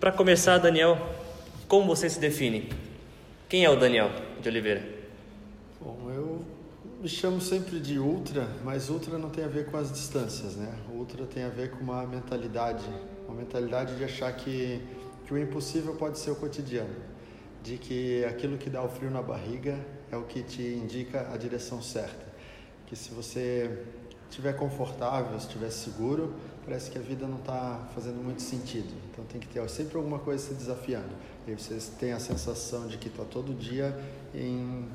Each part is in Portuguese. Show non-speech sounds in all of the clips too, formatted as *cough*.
para começar, Daniel, como você se define? Quem é o Daniel de Oliveira? Bom, eu me chamo sempre de ultra, mas ultra não tem a ver com as distâncias, né? Ultra tem a ver com uma mentalidade, uma mentalidade de achar que, que o impossível pode ser o cotidiano, de que aquilo que dá o frio na barriga é o que te indica a direção certa, que se você estiver confortável, estiver seguro, parece que a vida não está fazendo muito sentido. Então tem que ter sempre alguma coisa se desafiando. E aí você tem a sensação de que está todo dia em,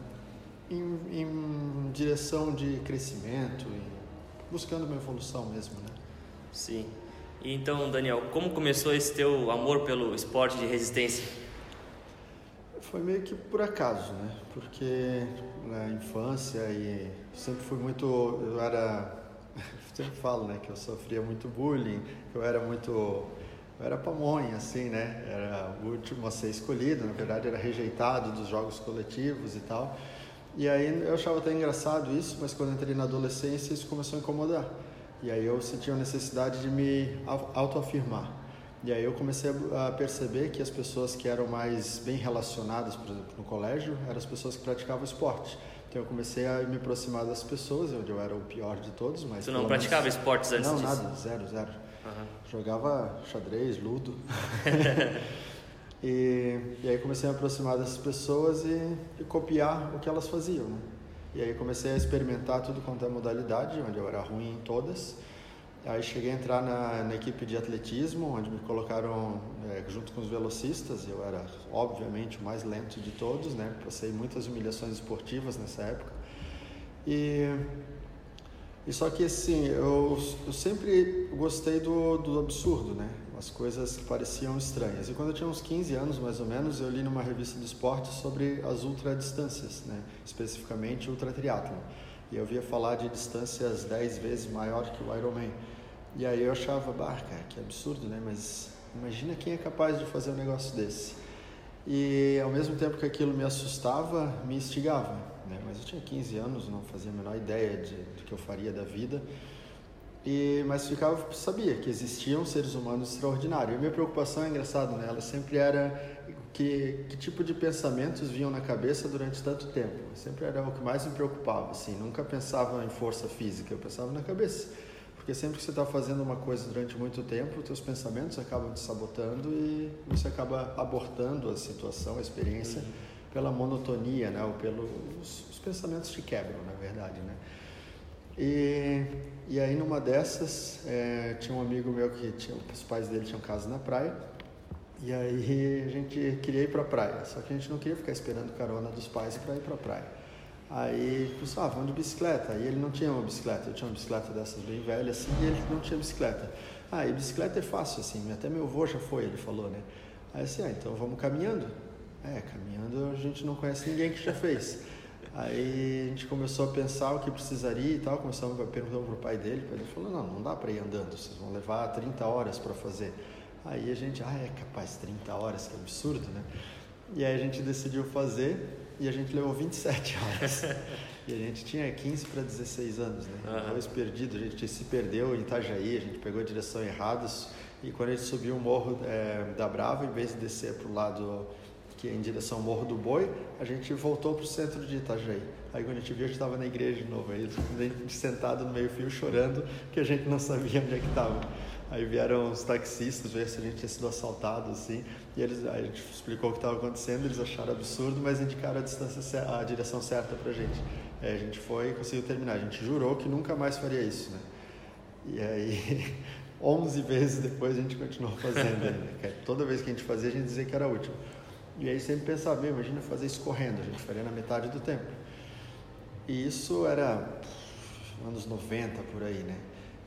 em, em, direção de crescimento, buscando uma evolução mesmo, né? Sim. E então, Daniel, como começou esse teu amor pelo esporte de resistência? Foi meio que por acaso, né? Porque na infância e sempre fui muito, eu era sempre falo, né, que eu sofria muito bullying, eu era muito eu era pamonha, assim, né? Era o último a ser escolhido, na verdade era rejeitado dos jogos coletivos e tal. E aí eu achava até engraçado isso, mas quando entrei na adolescência isso começou a incomodar. E aí eu senti a necessidade de me autoafirmar. E aí eu comecei a perceber que as pessoas que eram mais bem relacionadas, por exemplo, no colégio, eram as pessoas que praticavam esporte. Então eu comecei a me aproximar das pessoas, onde eu era o pior de todos, mas... Você não praticava menos... esportes antes não, disso? Nada, zero, zero. Uhum. Jogava xadrez, ludo. *laughs* *laughs* e, e aí comecei a me aproximar dessas pessoas e, e copiar o que elas faziam, né? E aí comecei a experimentar tudo quanto é modalidade, onde eu era ruim em todas. Aí cheguei a entrar na, na equipe de atletismo, onde me colocaram é, junto com os velocistas. Eu era, obviamente, o mais lento de todos, né? Passei muitas humilhações esportivas nessa época. E, e só que, assim, eu, eu sempre gostei do, do absurdo, né? As coisas que pareciam estranhas. E quando eu tinha uns 15 anos, mais ou menos, eu li numa revista de esporte sobre as ultradistâncias, né? Especificamente ultra. E eu via falar de distâncias 10 vezes maior que o Ironman. E aí eu achava, bah, cara, que absurdo, né? Mas imagina quem é capaz de fazer um negócio desse. E ao mesmo tempo que aquilo me assustava, me instigava, né? Mas eu tinha 15 anos, não fazia a menor ideia de, do que eu faria da vida. E, mas ficava, sabia que existiam seres humanos extraordinários. E a minha preocupação é engraçado, né? Ela sempre era que, que tipo de pensamentos vinham na cabeça durante tanto tempo. Sempre era o que mais me preocupava, assim. Nunca pensava em força física, eu pensava na cabeça. Porque sempre que você está fazendo uma coisa durante muito tempo, os teus pensamentos acabam te sabotando e você acaba abortando a situação, a experiência, uhum. pela monotonia, né? Ou pelos os pensamentos te quebram, na verdade, né? E, e aí numa dessas, é, tinha um amigo meu que tinha, os pais dele tinham casa na praia, e aí a gente queria ir para a praia, só que a gente não queria ficar esperando carona dos pais para ir para a praia. Aí, pessoal, ah, vamos de bicicleta. Aí ele não tinha uma bicicleta, eu tinha uma bicicleta dessas bem velhas, assim, e ele não tinha bicicleta. Ah, e bicicleta é fácil, assim, até meu avô já foi, ele falou, né? Aí assim, ah, então vamos caminhando. É, caminhando a gente não conhece ninguém que já fez. Aí a gente começou a pensar o que precisaria e tal, começamos a perguntar para o pai dele, dele falou, não, não dá para ir andando, vocês vão levar 30 horas para fazer. Aí a gente, ah, é capaz, 30 horas, que absurdo, né? E aí a gente decidiu fazer e a gente levou 27 horas. e a gente tinha 15 para 16 anos, né? Uhum. Dois perdidos, a gente se perdeu em Itajaí, a gente pegou a direção errada e quando a gente subiu o morro é, da Brava, em vez de descer para o lado que é em direção ao Morro do Boi, a gente voltou para o centro de Itajaí. Aí quando a gente viu, a gente estava na igreja de novo, aí sentado no meio fio chorando, que a gente não sabia onde é que estava. Aí vieram os taxistas ver se a gente tinha sido assaltado, assim, e eles, a gente explicou o que estava acontecendo, eles acharam absurdo, mas indicaram a, distância, a direção certa para a gente. Aí a gente foi e conseguiu terminar. A gente jurou que nunca mais faria isso, né? E aí, *laughs* 11 vezes depois a gente continuou fazendo. Né? *laughs* Toda vez que a gente fazia, a gente dizia que era útil. E aí sempre pensava, imagina fazer isso correndo, a gente faria na metade do tempo. E isso era anos 90 por aí, né?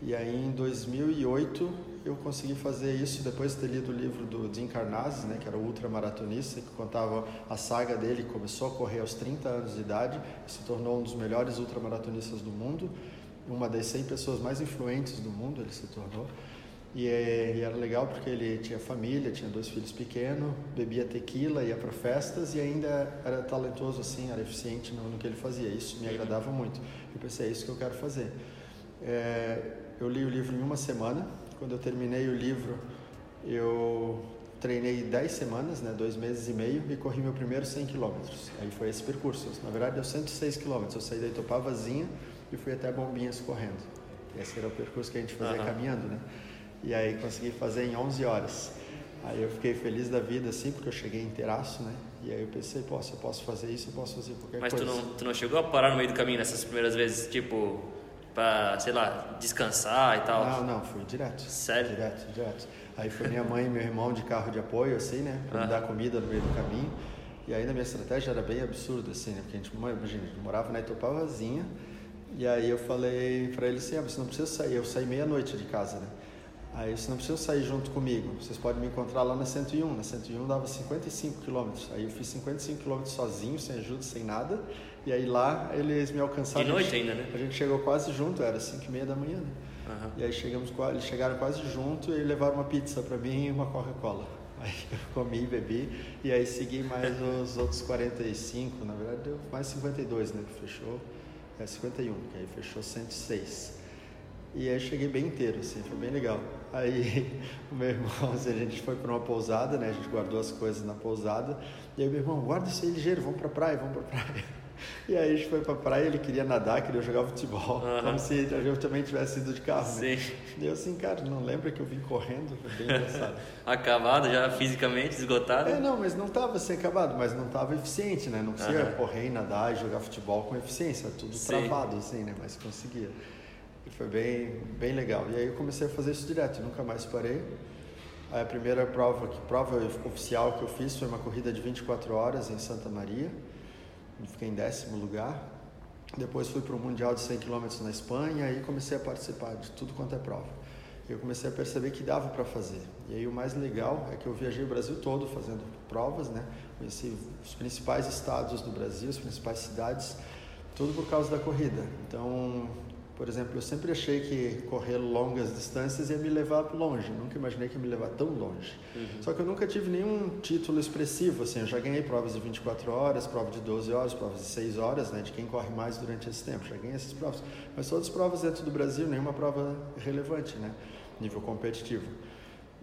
E aí em 2008 eu consegui fazer isso depois de ter lido o livro do Dean Karnazes, né, que era o ultramaratonista, que contava a saga dele, começou a correr aos 30 anos de idade, se tornou um dos melhores ultramaratonistas do mundo, uma das 100 pessoas mais influentes do mundo ele se tornou. E, e era legal porque ele tinha família, tinha dois filhos pequenos, bebia tequila, ia para festas e ainda era talentoso assim, era eficiente no, no, que ele fazia. Isso me agradava muito. Eu pensei, é isso que eu quero fazer. É, eu li o livro em uma semana. Quando eu terminei o livro, eu treinei 10 semanas, né, dois meses e meio, e corri meu primeiro 100 quilômetros. Aí foi esse percurso. Na verdade, deu 106 quilômetros. Eu saí da Itopavazinha e fui até Bombinhas correndo. Esse era o percurso que a gente fazia uhum. caminhando, né? E aí consegui fazer em 11 horas. Aí eu fiquei feliz da vida, assim, porque eu cheguei inteiraço, né? E aí eu pensei, pô, se eu posso fazer isso, eu posso fazer qualquer Mas coisa. Mas tu não, tu não chegou a parar no meio do caminho nessas primeiras vezes, tipo, pra, sei lá, descansar e tal? Não, não, fui direto. Sério? Direto, direto. Aí foi minha mãe e meu irmão de carro de apoio, assim, né? Pra me dar comida no meio do caminho. E aí a minha estratégia era bem absurda, assim, né? Porque a gente, imagina, a gente morava na Itopavazinha. E aí eu falei pra ele assim, ah, você não precisa sair. Eu saí meia-noite de casa, né? Aí você não precisa sair junto comigo. Vocês podem me encontrar lá na 101. Na 101 dava 55 quilômetros. Aí eu fiz 55 quilômetros sozinho, sem ajuda, sem nada. E aí lá eles me alcançaram. De noite ainda, né? A gente chegou quase junto, era 5 e meia da manhã, né? Uhum. E aí chegamos, eles chegaram quase junto e levaram uma pizza para mim e uma Coca-Cola. *laughs* Aí eu comi e bebi e aí segui mais os *laughs* outros 45, na verdade deu mais 52, né? Que fechou, é 51, que aí fechou 106. E aí cheguei bem inteiro, assim, foi bem legal. Aí *laughs* o meu irmão, a gente foi para uma pousada, né? A gente guardou as coisas na pousada. E aí meu irmão, guarda isso aí ligeiro, vamos para praia, vamos para praia. E aí a gente foi pra praia, ele queria nadar, queria jogar futebol, uhum. como se eu também tivesse ido de carro. Né? Sim. E eu assim, cara, não lembra que eu vim correndo? Foi bem engraçado. *laughs* acabado já fisicamente, esgotado? É, não, mas não estava assim acabado, mas não estava eficiente, né? Não conseguia uhum. correr, nadar e jogar futebol com eficiência, tudo Sim. travado assim, né? Mas conseguia. E foi bem, bem legal. E aí eu comecei a fazer isso direto, nunca mais parei. Aí a primeira prova, que prova oficial que eu fiz foi uma corrida de 24 horas em Santa Maria fiquei em décimo lugar. Depois fui para o Mundial de 100 km na Espanha e comecei a participar de tudo quanto é prova. Eu comecei a perceber que dava para fazer. E aí o mais legal é que eu viajei o Brasil todo fazendo provas, né? Conheci os principais estados do Brasil, as principais cidades, tudo por causa da corrida. Então, por exemplo, eu sempre achei que correr longas distâncias ia me levar longe, nunca imaginei que ia me levar tão longe. Uhum. Só que eu nunca tive nenhum título expressivo, assim, eu já ganhei provas de 24 horas, provas de 12 horas, provas de 6 horas, né, de quem corre mais durante esse tempo, já ganhei essas provas. Mas todas as provas dentro do Brasil, nenhuma prova relevante, né, nível competitivo.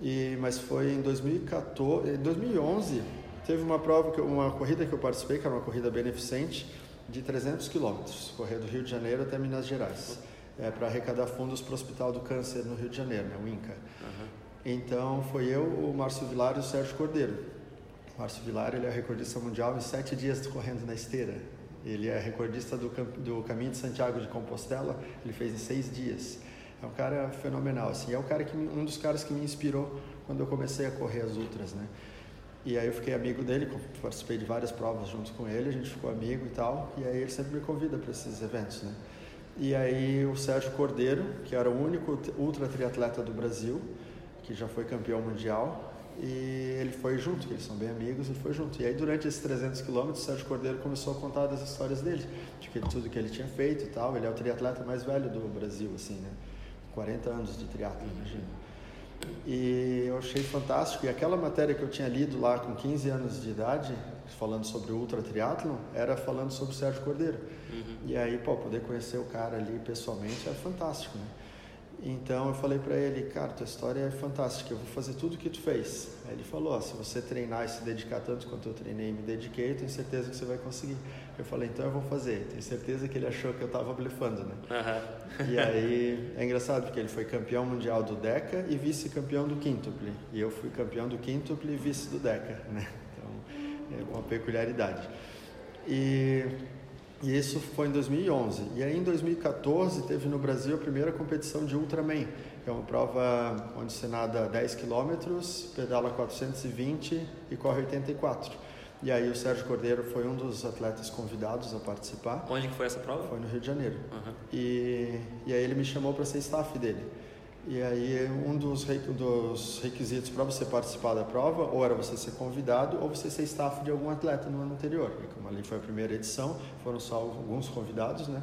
E, mas foi em 2014, em 2011, teve uma prova, que, uma corrida que eu participei, que era uma corrida beneficente, de 300 quilômetros, correr do Rio de Janeiro até Minas Gerais, é, para arrecadar fundos para o Hospital do Câncer no Rio de Janeiro, né, o INCA. Uhum. Então foi eu, o Márcio Vilar e o Sérgio Cordeiro. O Márcio Vilar ele é recordista mundial em sete dias correndo na esteira. Ele é recordista do, do Caminho de Santiago de Compostela, ele fez em seis dias. É um cara fenomenal, assim. É um, cara que, um dos caras que me inspirou quando eu comecei a correr as ultras, né? E aí eu fiquei amigo dele, participei de várias provas junto com ele, a gente ficou amigo e tal. E aí ele sempre me convida para esses eventos, né? E aí o Sérgio Cordeiro, que era o único ultra triatleta do Brasil, que já foi campeão mundial, e ele foi junto, eles são bem amigos, ele foi junto. E aí durante esses 300 quilômetros, o Sérgio Cordeiro começou a contar das histórias dele, de que, tudo que ele tinha feito e tal. Ele é o triatleta mais velho do Brasil, assim, né? 40 anos de triatlo, imagina. E eu achei fantástico. E aquela matéria que eu tinha lido lá com 15 anos de idade, falando sobre o ultra triatlon, era falando sobre o Sérgio Cordeiro. Uhum. E aí, pô, poder conhecer o cara ali pessoalmente é fantástico, né? Então eu falei para ele, cara, tua história é fantástica, eu vou fazer tudo o que tu fez. Aí ele falou, se você treinar e se dedicar tanto quanto eu treinei e me dediquei, eu tenho certeza que você vai conseguir. Eu falei, então eu vou fazer. Tenho certeza que ele achou que eu estava blefando, né? Uhum. e aí é engraçado porque ele foi campeão mundial do Deca e vice-campeão do quíntuple. E eu fui campeão do quíntuple e vice do Deca, né? Então é uma peculiaridade. E e isso foi em 2011. E aí em 2014 teve no Brasil a primeira competição de Ultraman, que é uma prova onde você nada 10 km, pedala 420 e corre 84. E aí o Sérgio Cordeiro foi um dos atletas convidados a participar. Onde que foi essa prova? Foi no Rio de Janeiro. Uhum. E, e aí ele me chamou para ser staff dele. E aí um dos, dos requisitos para você participar da prova ou era você ser convidado ou você ser staff de algum atleta no ano anterior. E como ali foi a primeira edição, foram só alguns convidados, né?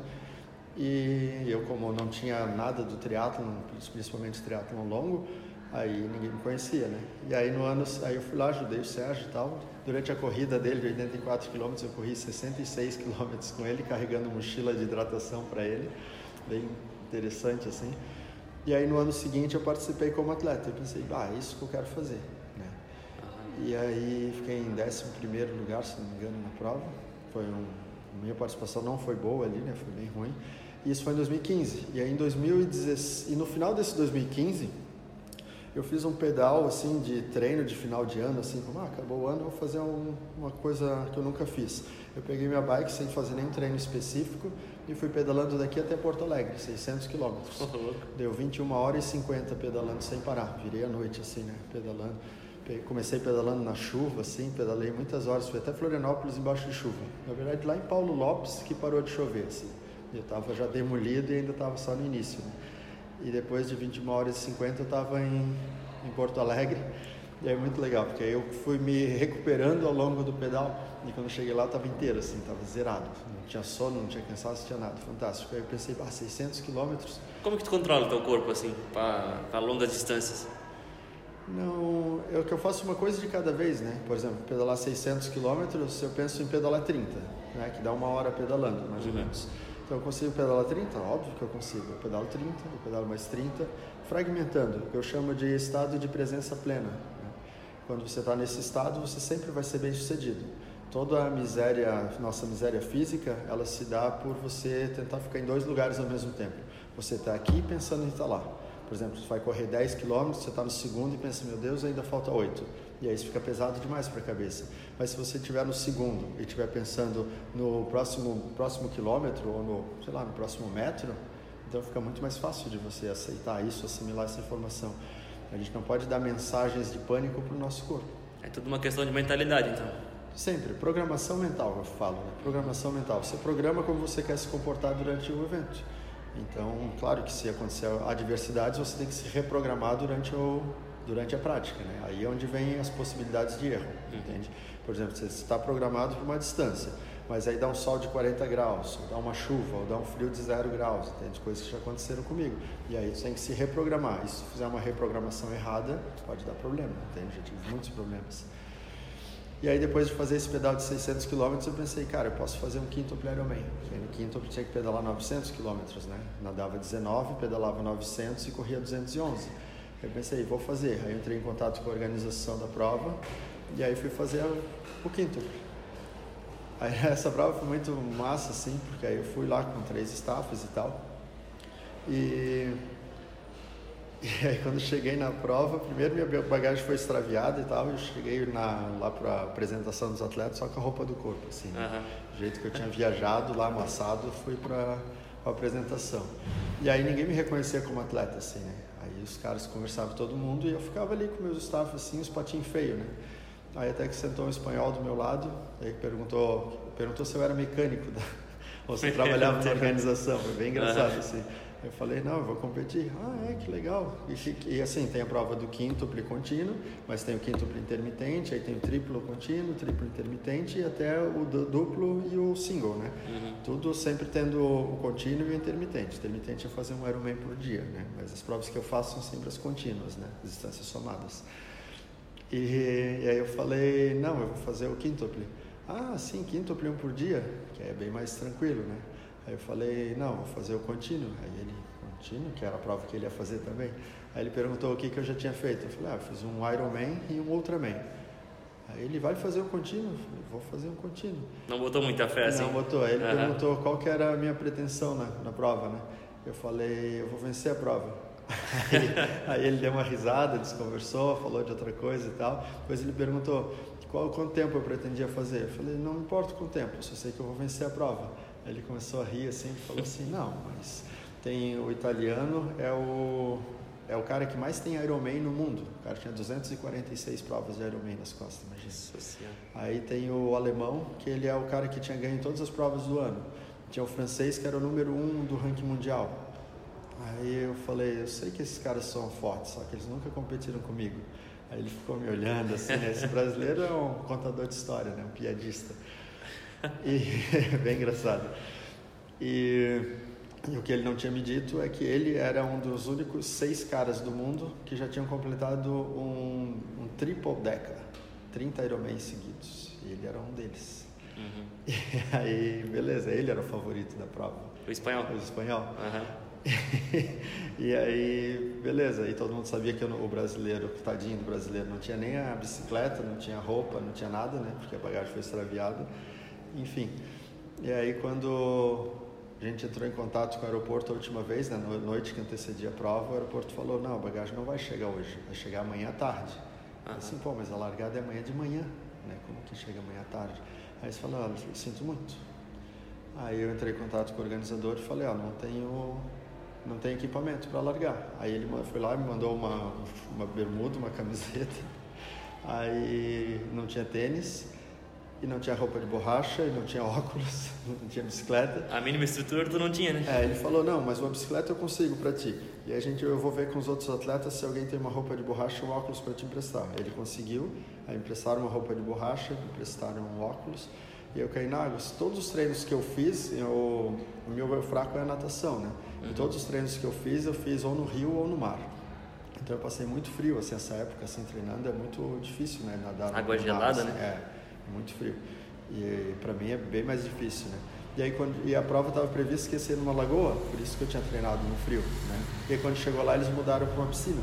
E eu como não tinha nada do triatlon, principalmente triatlon longo, aí ninguém me conhecia, né? E aí no ano, aí eu fui lá, ajudei o Sérgio e tal. Durante a corrida dele de 84 km, eu corri 66 km com ele, carregando mochila de hidratação para ele, bem interessante assim. E aí no ano seguinte eu participei como atleta. Eu pensei, ah, isso que eu quero fazer. Né? E aí fiquei em 11 lugar, se não me engano, na prova. Foi um, minha participação não foi boa ali, né? Foi bem ruim. E isso foi em 2015. E aí em 2016, e no final desse 2015, eu fiz um pedal assim de treino de final de ano, assim, como ah, acabou o ano, vou fazer um, uma coisa que eu nunca fiz. Eu peguei minha bike sem fazer nenhum treino específico e fui pedalando daqui até Porto Alegre, 600 quilômetros. Deu 21 horas e 50 pedalando sem parar. Virei à noite assim, né, pedalando. Comecei pedalando na chuva, assim, pedalei muitas horas, fui até Florianópolis embaixo de chuva. Na verdade, lá em Paulo Lopes que parou de chover, assim. Eu estava já demolido e ainda estava só no início, né? E depois de 21 horas e 50 eu estava em, em Porto Alegre. E é muito legal, porque aí eu fui me recuperando ao longo do pedal. E quando eu cheguei lá, estava inteiro, assim, estava zerado. Não tinha sono, não tinha cansaço, não tinha nada. Fantástico. Aí eu pensei, ah, 600 quilômetros. Como que tu controla o teu corpo, assim, para longas distâncias? Não, é que eu faço uma coisa de cada vez, né? Por exemplo, pedalar 600 quilômetros, eu penso em pedalar 30, né? Que dá uma hora pedalando, mais uhum. ou menos. Então eu consigo pedalar 30? Óbvio que eu consigo. Eu pedalo 30, eu pedalo mais 30, fragmentando, que eu chamo de estado de presença plena. Né? Quando você está nesse estado, você sempre vai ser bem sucedido. Toda a miséria, nossa miséria física, ela se dá por você tentar ficar em dois lugares ao mesmo tempo. Você está aqui pensando em estar lá. Por exemplo, você vai correr 10 km, você está no segundo e pensa, meu Deus, ainda falta 8. E aí isso fica pesado demais para a cabeça. Mas se você estiver no segundo e estiver pensando no próximo, próximo quilômetro ou no, sei lá, no próximo metro, então fica muito mais fácil de você aceitar isso, assimilar essa informação. A gente não pode dar mensagens de pânico para o nosso corpo. É tudo uma questão de mentalidade, então. Sempre. Programação mental, eu falo. Né? Programação mental. Você programa como você quer se comportar durante o evento. Então, claro que se acontecer adversidades, você tem que se reprogramar durante o durante a prática, né? Aí é onde vem as possibilidades de erro, uhum. entende? Por exemplo, você está programado para uma distância, mas aí dá um sol de 40 graus, ou dá uma chuva, ou dá um frio de 0 graus, entende? Coisas que já aconteceram comigo. E aí você tem que se reprogramar. E se fizer uma reprogramação errada, pode dar problema, entende? Já tive muitos problemas. E aí depois de fazer esse pedal de 600 km, eu pensei, cara, eu posso fazer um quinto Ironman. No quinto eu tinha que pedalar 900 km, né? Nadava 19, pedalava 900 e corria 211. Eu pensei, vou fazer. Aí entrei em contato com a organização da prova e aí fui fazer o quinto. Aí *laughs* essa prova foi muito massa, assim, porque aí eu fui lá com três staffs e tal. E, *laughs* e aí quando cheguei na prova, primeiro minha bagagem foi extraviada e tal, eu cheguei na, lá para a apresentação dos atletas só com a roupa do corpo, assim, né? uhum. do jeito que eu tinha viajado lá amassado, fui para a apresentação. E aí ninguém me reconhecia como atleta, assim, né? Aí os caras conversavam com todo mundo e eu ficava ali com meus staff assim, os patinhos feios, né? Aí até que sentou um espanhol do meu lado, aí perguntou, perguntou se eu era mecânico da, *laughs* ou se trabalhava na organização, foi bem engraçado assim. Eu falei, não, eu vou competir. Ah, é, que legal. E, e, assim, tem a prova do quíntuplo contínuo, mas tem o quíntuplo intermitente, aí tem o triplo contínuo, triplo intermitente e até o duplo e o single, né? Uhum. Tudo sempre tendo o contínuo e o intermitente. O intermitente é fazer um Ironman por dia, né? Mas as provas que eu faço são sempre as contínuas, né? As distâncias somadas. E, e aí eu falei, não, eu vou fazer o quíntuplo. Ah, sim, quíntuplo um por dia, que é bem mais tranquilo, né? Aí eu falei, não, vou fazer o contínuo. Aí ele, contínuo, que era a prova que ele ia fazer também. Aí ele perguntou o que, que eu já tinha feito. Eu falei, ah, eu fiz um Ironman e um Ultraman. Aí ele vai fazer o contínuo? Eu falei, vou fazer um contínuo. Não botou muita fé assim? Não botou. Aí ele uhum. perguntou qual que era a minha pretensão na, na prova, né? Eu falei, eu vou vencer a prova. *laughs* aí, aí, ele deu uma risada, desconversou, falou de outra coisa e tal. Depois ele perguntou qual, quanto tempo eu pretendia fazer. Eu falei, não me importa com o tempo, só sei que eu vou vencer a prova. Ele começou a rir assim e falou assim, não, mas tem o italiano, é o, é o cara que mais tem Ironman no mundo. O cara tinha 246 provas de Ironman nas costas, imagina. Aí tem o alemão, que ele é o cara que tinha ganho todas as provas do ano. Tinha o francês, que era o número um do ranking mundial. Aí eu falei, eu sei que esses caras são fortes, só que eles nunca competiram comigo. Aí ele ficou me olhando assim, né? esse brasileiro é um contador de história, né? um piadista. E *laughs* bem engraçado. E, e, o que ele não tinha me dito é que ele era um dos únicos seis caras do mundo que já tinham completado um, um triple deca, 30 Ironman seguidos. E ele era um deles. Uhum. *laughs* E aí, beleza, ele era o favorito da prova. O espanhol? O espanhol. Uhum. *laughs* e aí, beleza, aí todo mundo sabia que o brasileiro, tadinho do brasileiro, não tinha nem a bicicleta, não tinha roupa, não tinha nada, né? Porque a bagagem foi extraviada. Enfim. E aí quando a gente entrou em contato com o aeroporto a última vez, né, na noite que antecedia a prova, o aeroporto falou, não, a bagagem não vai chegar hoje, vai chegar amanhã à tarde. Uhum. Assim, pô, mas a largada é amanhã de manhã, né? Como que chega amanhã à tarde? Aí eles falaram, ah, sinto muito. Aí eu entrei em contato com o organizador e falei, ó, oh, não tenho não tenho equipamento para largar. Aí ele foi lá e me mandou uma, uma bermuda, uma *laughs* camiseta. Aí não tinha tênis e não tinha roupa de borracha, e não tinha *laughs* óculos, não tinha bicicleta. A mínima estrutura tu não tinha, né? É, ele falou, não, mas uma bicicleta eu consigo para ti. E a gente, eu vou ver com os outros atletas se alguém tem uma roupa de borracha ou um óculos para te emprestar. Ele conseguiu, aí emprestaram uma roupa de borracha, emprestaram um óculos, e eu caí na água. Todos os treinos que eu fiz, eu, o meu fraco é a natação, né? Uhum. E todos os treinos que eu fiz, eu fiz ou no rio ou no mar. Então eu passei muito frio, assim, essa época, assim, treinando é muito difícil, né? Nadar Água gelada, mar, assim, né? É muito frio. E para mim é bem mais difícil, né? E aí quando e a prova estava prevista que ia ser numa lagoa, por isso que eu tinha treinado no frio, né? E aí quando chegou lá eles mudaram para uma piscina.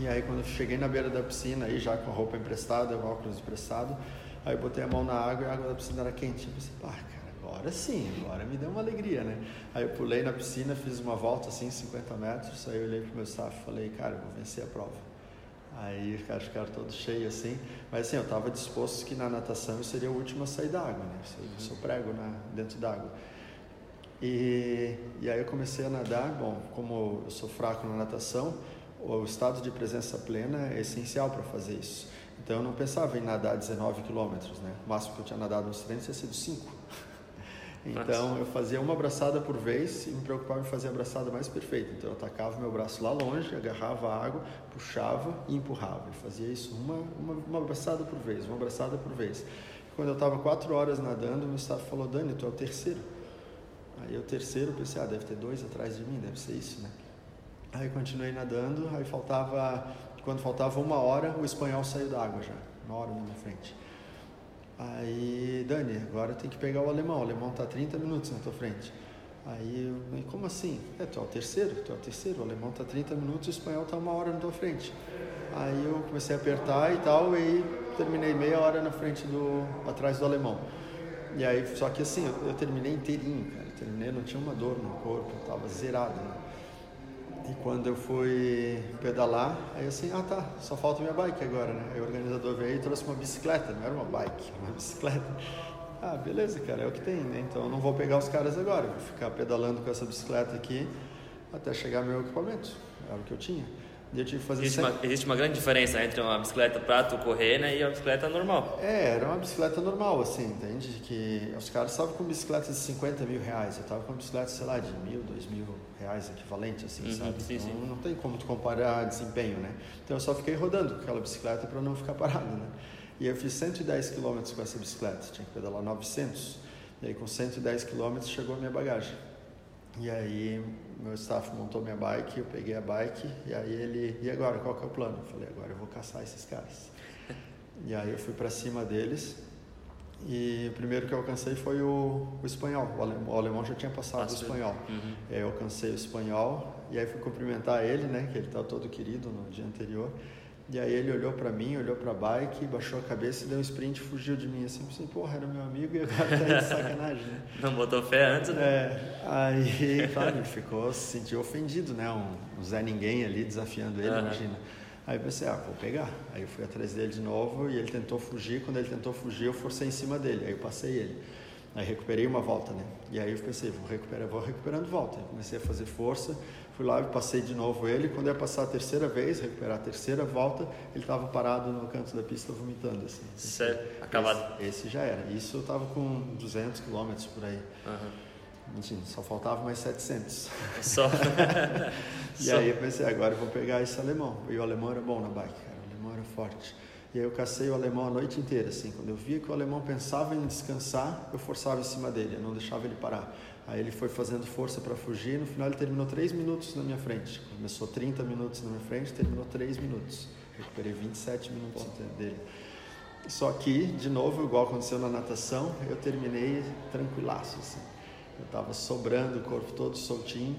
E aí quando eu cheguei na beira da piscina aí já com a roupa emprestada, o óculos emprestado, aí botei a mão na água e a água da piscina era quente. Eu pensei, pá, cara, agora sim, agora me deu uma alegria, né? Aí eu pulei na piscina, fiz uma volta assim, 50 metros, aí eu olhei pro meu staff e falei, cara, eu vou vencer a prova. Aí acho que era todo cheio assim. Mas assim, eu estava disposto que na natação eu seria o último a sair da água, né? Eu sou prego na, dentro d'água. E, e aí eu comecei a nadar. Bom, como eu sou fraco na natação, o estado de presença plena é essencial para fazer isso. Então eu não pensava em nadar 19 quilômetros, né? O máximo que eu tinha nadado nos treinos tinha sido 5. Então eu fazia uma abraçada por vez e me preocupava em fazer a abraçada mais perfeita. Então eu atacava meu braço lá longe, agarrava a água, puxava e empurrava. Eu fazia isso uma, uma, uma abraçada por vez, uma abraçada por vez. Quando eu estava quatro horas nadando, meu staff falou: Dani, tu é o terceiro. Aí o terceiro, pensei: ah, deve ter dois atrás de mim, deve ser isso, né? Aí continuei nadando, aí faltava, quando faltava uma hora, o espanhol saiu da água já, uma hora na minha frente. Aí, Dani, agora tem que pegar o alemão. O alemão está 30 minutos na tua frente. Aí, eu, como assim? É, tu é o terceiro, tu é o terceiro. O alemão está 30 minutos, o espanhol está uma hora na tua frente. Aí eu comecei a apertar e tal, e terminei meia hora na frente do, atrás do alemão. E aí, só que assim, eu, eu terminei inteirinho, cara. Eu terminei, não tinha uma dor no corpo, eu tava zerado, né? E quando eu fui pedalar, aí assim, ah tá, só falta minha bike agora, né? Aí o organizador veio e trouxe uma bicicleta, não era uma bike, uma *laughs* bicicleta. Ah, beleza, cara, é o que tem, né? Então eu não vou pegar os caras agora, vou ficar pedalando com essa bicicleta aqui até chegar meu equipamento. Era o que eu tinha. E eu tive que fazer existe, uma, existe uma grande diferença entre uma bicicleta para tu correr né, e uma bicicleta normal. É, era uma bicicleta normal, assim, entende? Que os caras estavam com bicicletas de 50 mil reais, eu estava com uma bicicleta, sei lá, de mil, dois mil reais equivalente, assim, uhum, sabe? Sim, então sim. não tem como tu comparar desempenho, né? Então eu só fiquei rodando com aquela bicicleta para não ficar parado, né? E eu fiz 110 quilômetros com essa bicicleta, tinha que pedalar 900. E aí com 110 quilômetros chegou a minha bagagem. E aí meu staff montou minha bike, eu peguei a bike e aí ele, e agora, qual que é o plano? Eu falei, agora eu vou caçar esses caras. *laughs* e aí eu fui para cima deles e o primeiro que eu alcancei foi o, o espanhol, o alemão, o alemão, já tinha passado Passou. o espanhol. Uhum. Eu alcancei o espanhol e aí fui cumprimentar ele, né, que ele estava todo querido no dia anterior. E aí ele olhou para mim, olhou para a bike, baixou a cabeça e deu um sprint e fugiu de mim. Assim, pensei, porra, era meu amigo e agora tá de sacanagem, né? *laughs* Não botou fé antes, né? É, aí, claro, ele ficou, se sentiu ofendido, né? Um, um Zé Ninguém ali desafiando ele, uhum. imagina. Aí eu pensei, ah, vou pegar. Aí eu fui atrás dele de novo e ele tentou fugir. Quando ele tentou fugir, eu forcei em cima dele. Aí eu passei ele. Aí recuperei uma volta, né? E aí eu pensei, vou recuperar, vou recuperando volta. Eu comecei a fazer força Fui lá e passei de novo ele. Quando ia passar a terceira vez, recuperar a terceira volta, ele estava parado no canto da pista vomitando. Assim. Certo, acabado. Esse, esse, já era. Isso eu estava com 200 quilômetros por aí. Uhum. Enfim, só faltava mais 700. Só. *laughs* *laughs* e só. aí eu pensei, agora eu vou pegar esse alemão. E o alemão era bom na bike, cara. O alemão era forte. E aí eu cacei o alemão a noite inteira, assim. Quando eu via que o alemão pensava em descansar, eu forçava em cima dele, eu não deixava ele parar. Aí ele foi fazendo força para fugir, no final ele terminou 3 minutos na minha frente. Começou 30 minutos na minha frente, terminou 3 minutos. Recuperei 27 minutos dele. Só que, de novo, igual aconteceu na natação, eu terminei tranquilaço, assim. Eu estava sobrando, o corpo todo soltinho.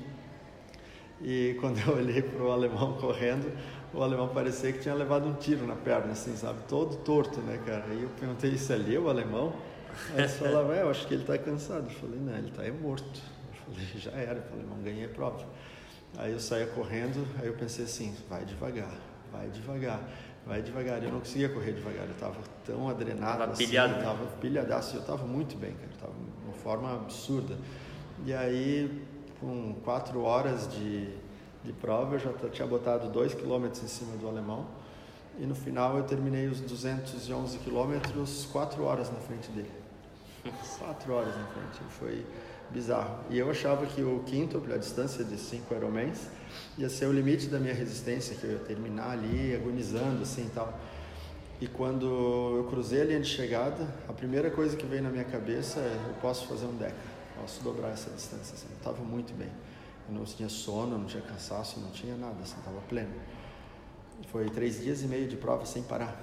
E *laughs* quando eu olhei para o alemão correndo, o alemão parecia que tinha levado um tiro na perna, assim, sabe? Todo torto, né, cara? Aí eu perguntei, isso ali é o alemão? Aí eles falavam, é, eu acho que ele está cansado. Eu falei, não, ele está morto. Eu falei, já era. Eu falei, não ganhei a prova. Aí eu saía correndo, aí eu pensei assim, vai devagar, vai devagar, vai devagar. Eu não conseguia correr devagar, eu estava tão adrenado, tava assim, pilhado, eu estava pilhadaço, eu estava muito bem, cara, estava de uma forma absurda. E aí, com quatro horas de, de prova, eu já tinha botado dois quilômetros em cima do alemão, e no final eu terminei os 211 quilômetros quatro horas na frente dele. Quatro horas na frente, foi bizarro. E eu achava que o quinto, a distância de 5 Ironmans, ia ser o limite da minha resistência, que eu ia terminar ali agonizando assim e tal. E quando eu cruzei a linha de chegada, a primeira coisa que veio na minha cabeça é: eu posso fazer um deca, posso dobrar essa distância. Assim. Eu estava muito bem. Eu não tinha sono, não tinha cansaço, não tinha nada, assim, estava pleno. Foi três dias e meio de prova sem parar.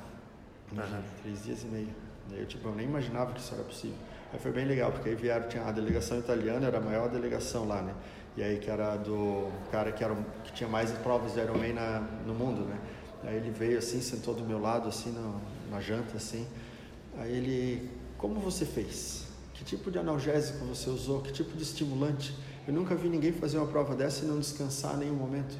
Imagina, três dias e meio. Eu, tipo, eu nem imaginava que isso era possível. Aí foi bem legal, porque aí vieram, tinha a delegação italiana, era a maior delegação lá, né? E aí que era do cara que, era, que tinha mais provas de Ironman na, no mundo, né? Aí ele veio assim, sentou do meu lado, assim, no, na janta, assim. Aí ele, como você fez? Que tipo de analgésico você usou? Que tipo de estimulante? Eu nunca vi ninguém fazer uma prova dessa e não descansar em nenhum momento.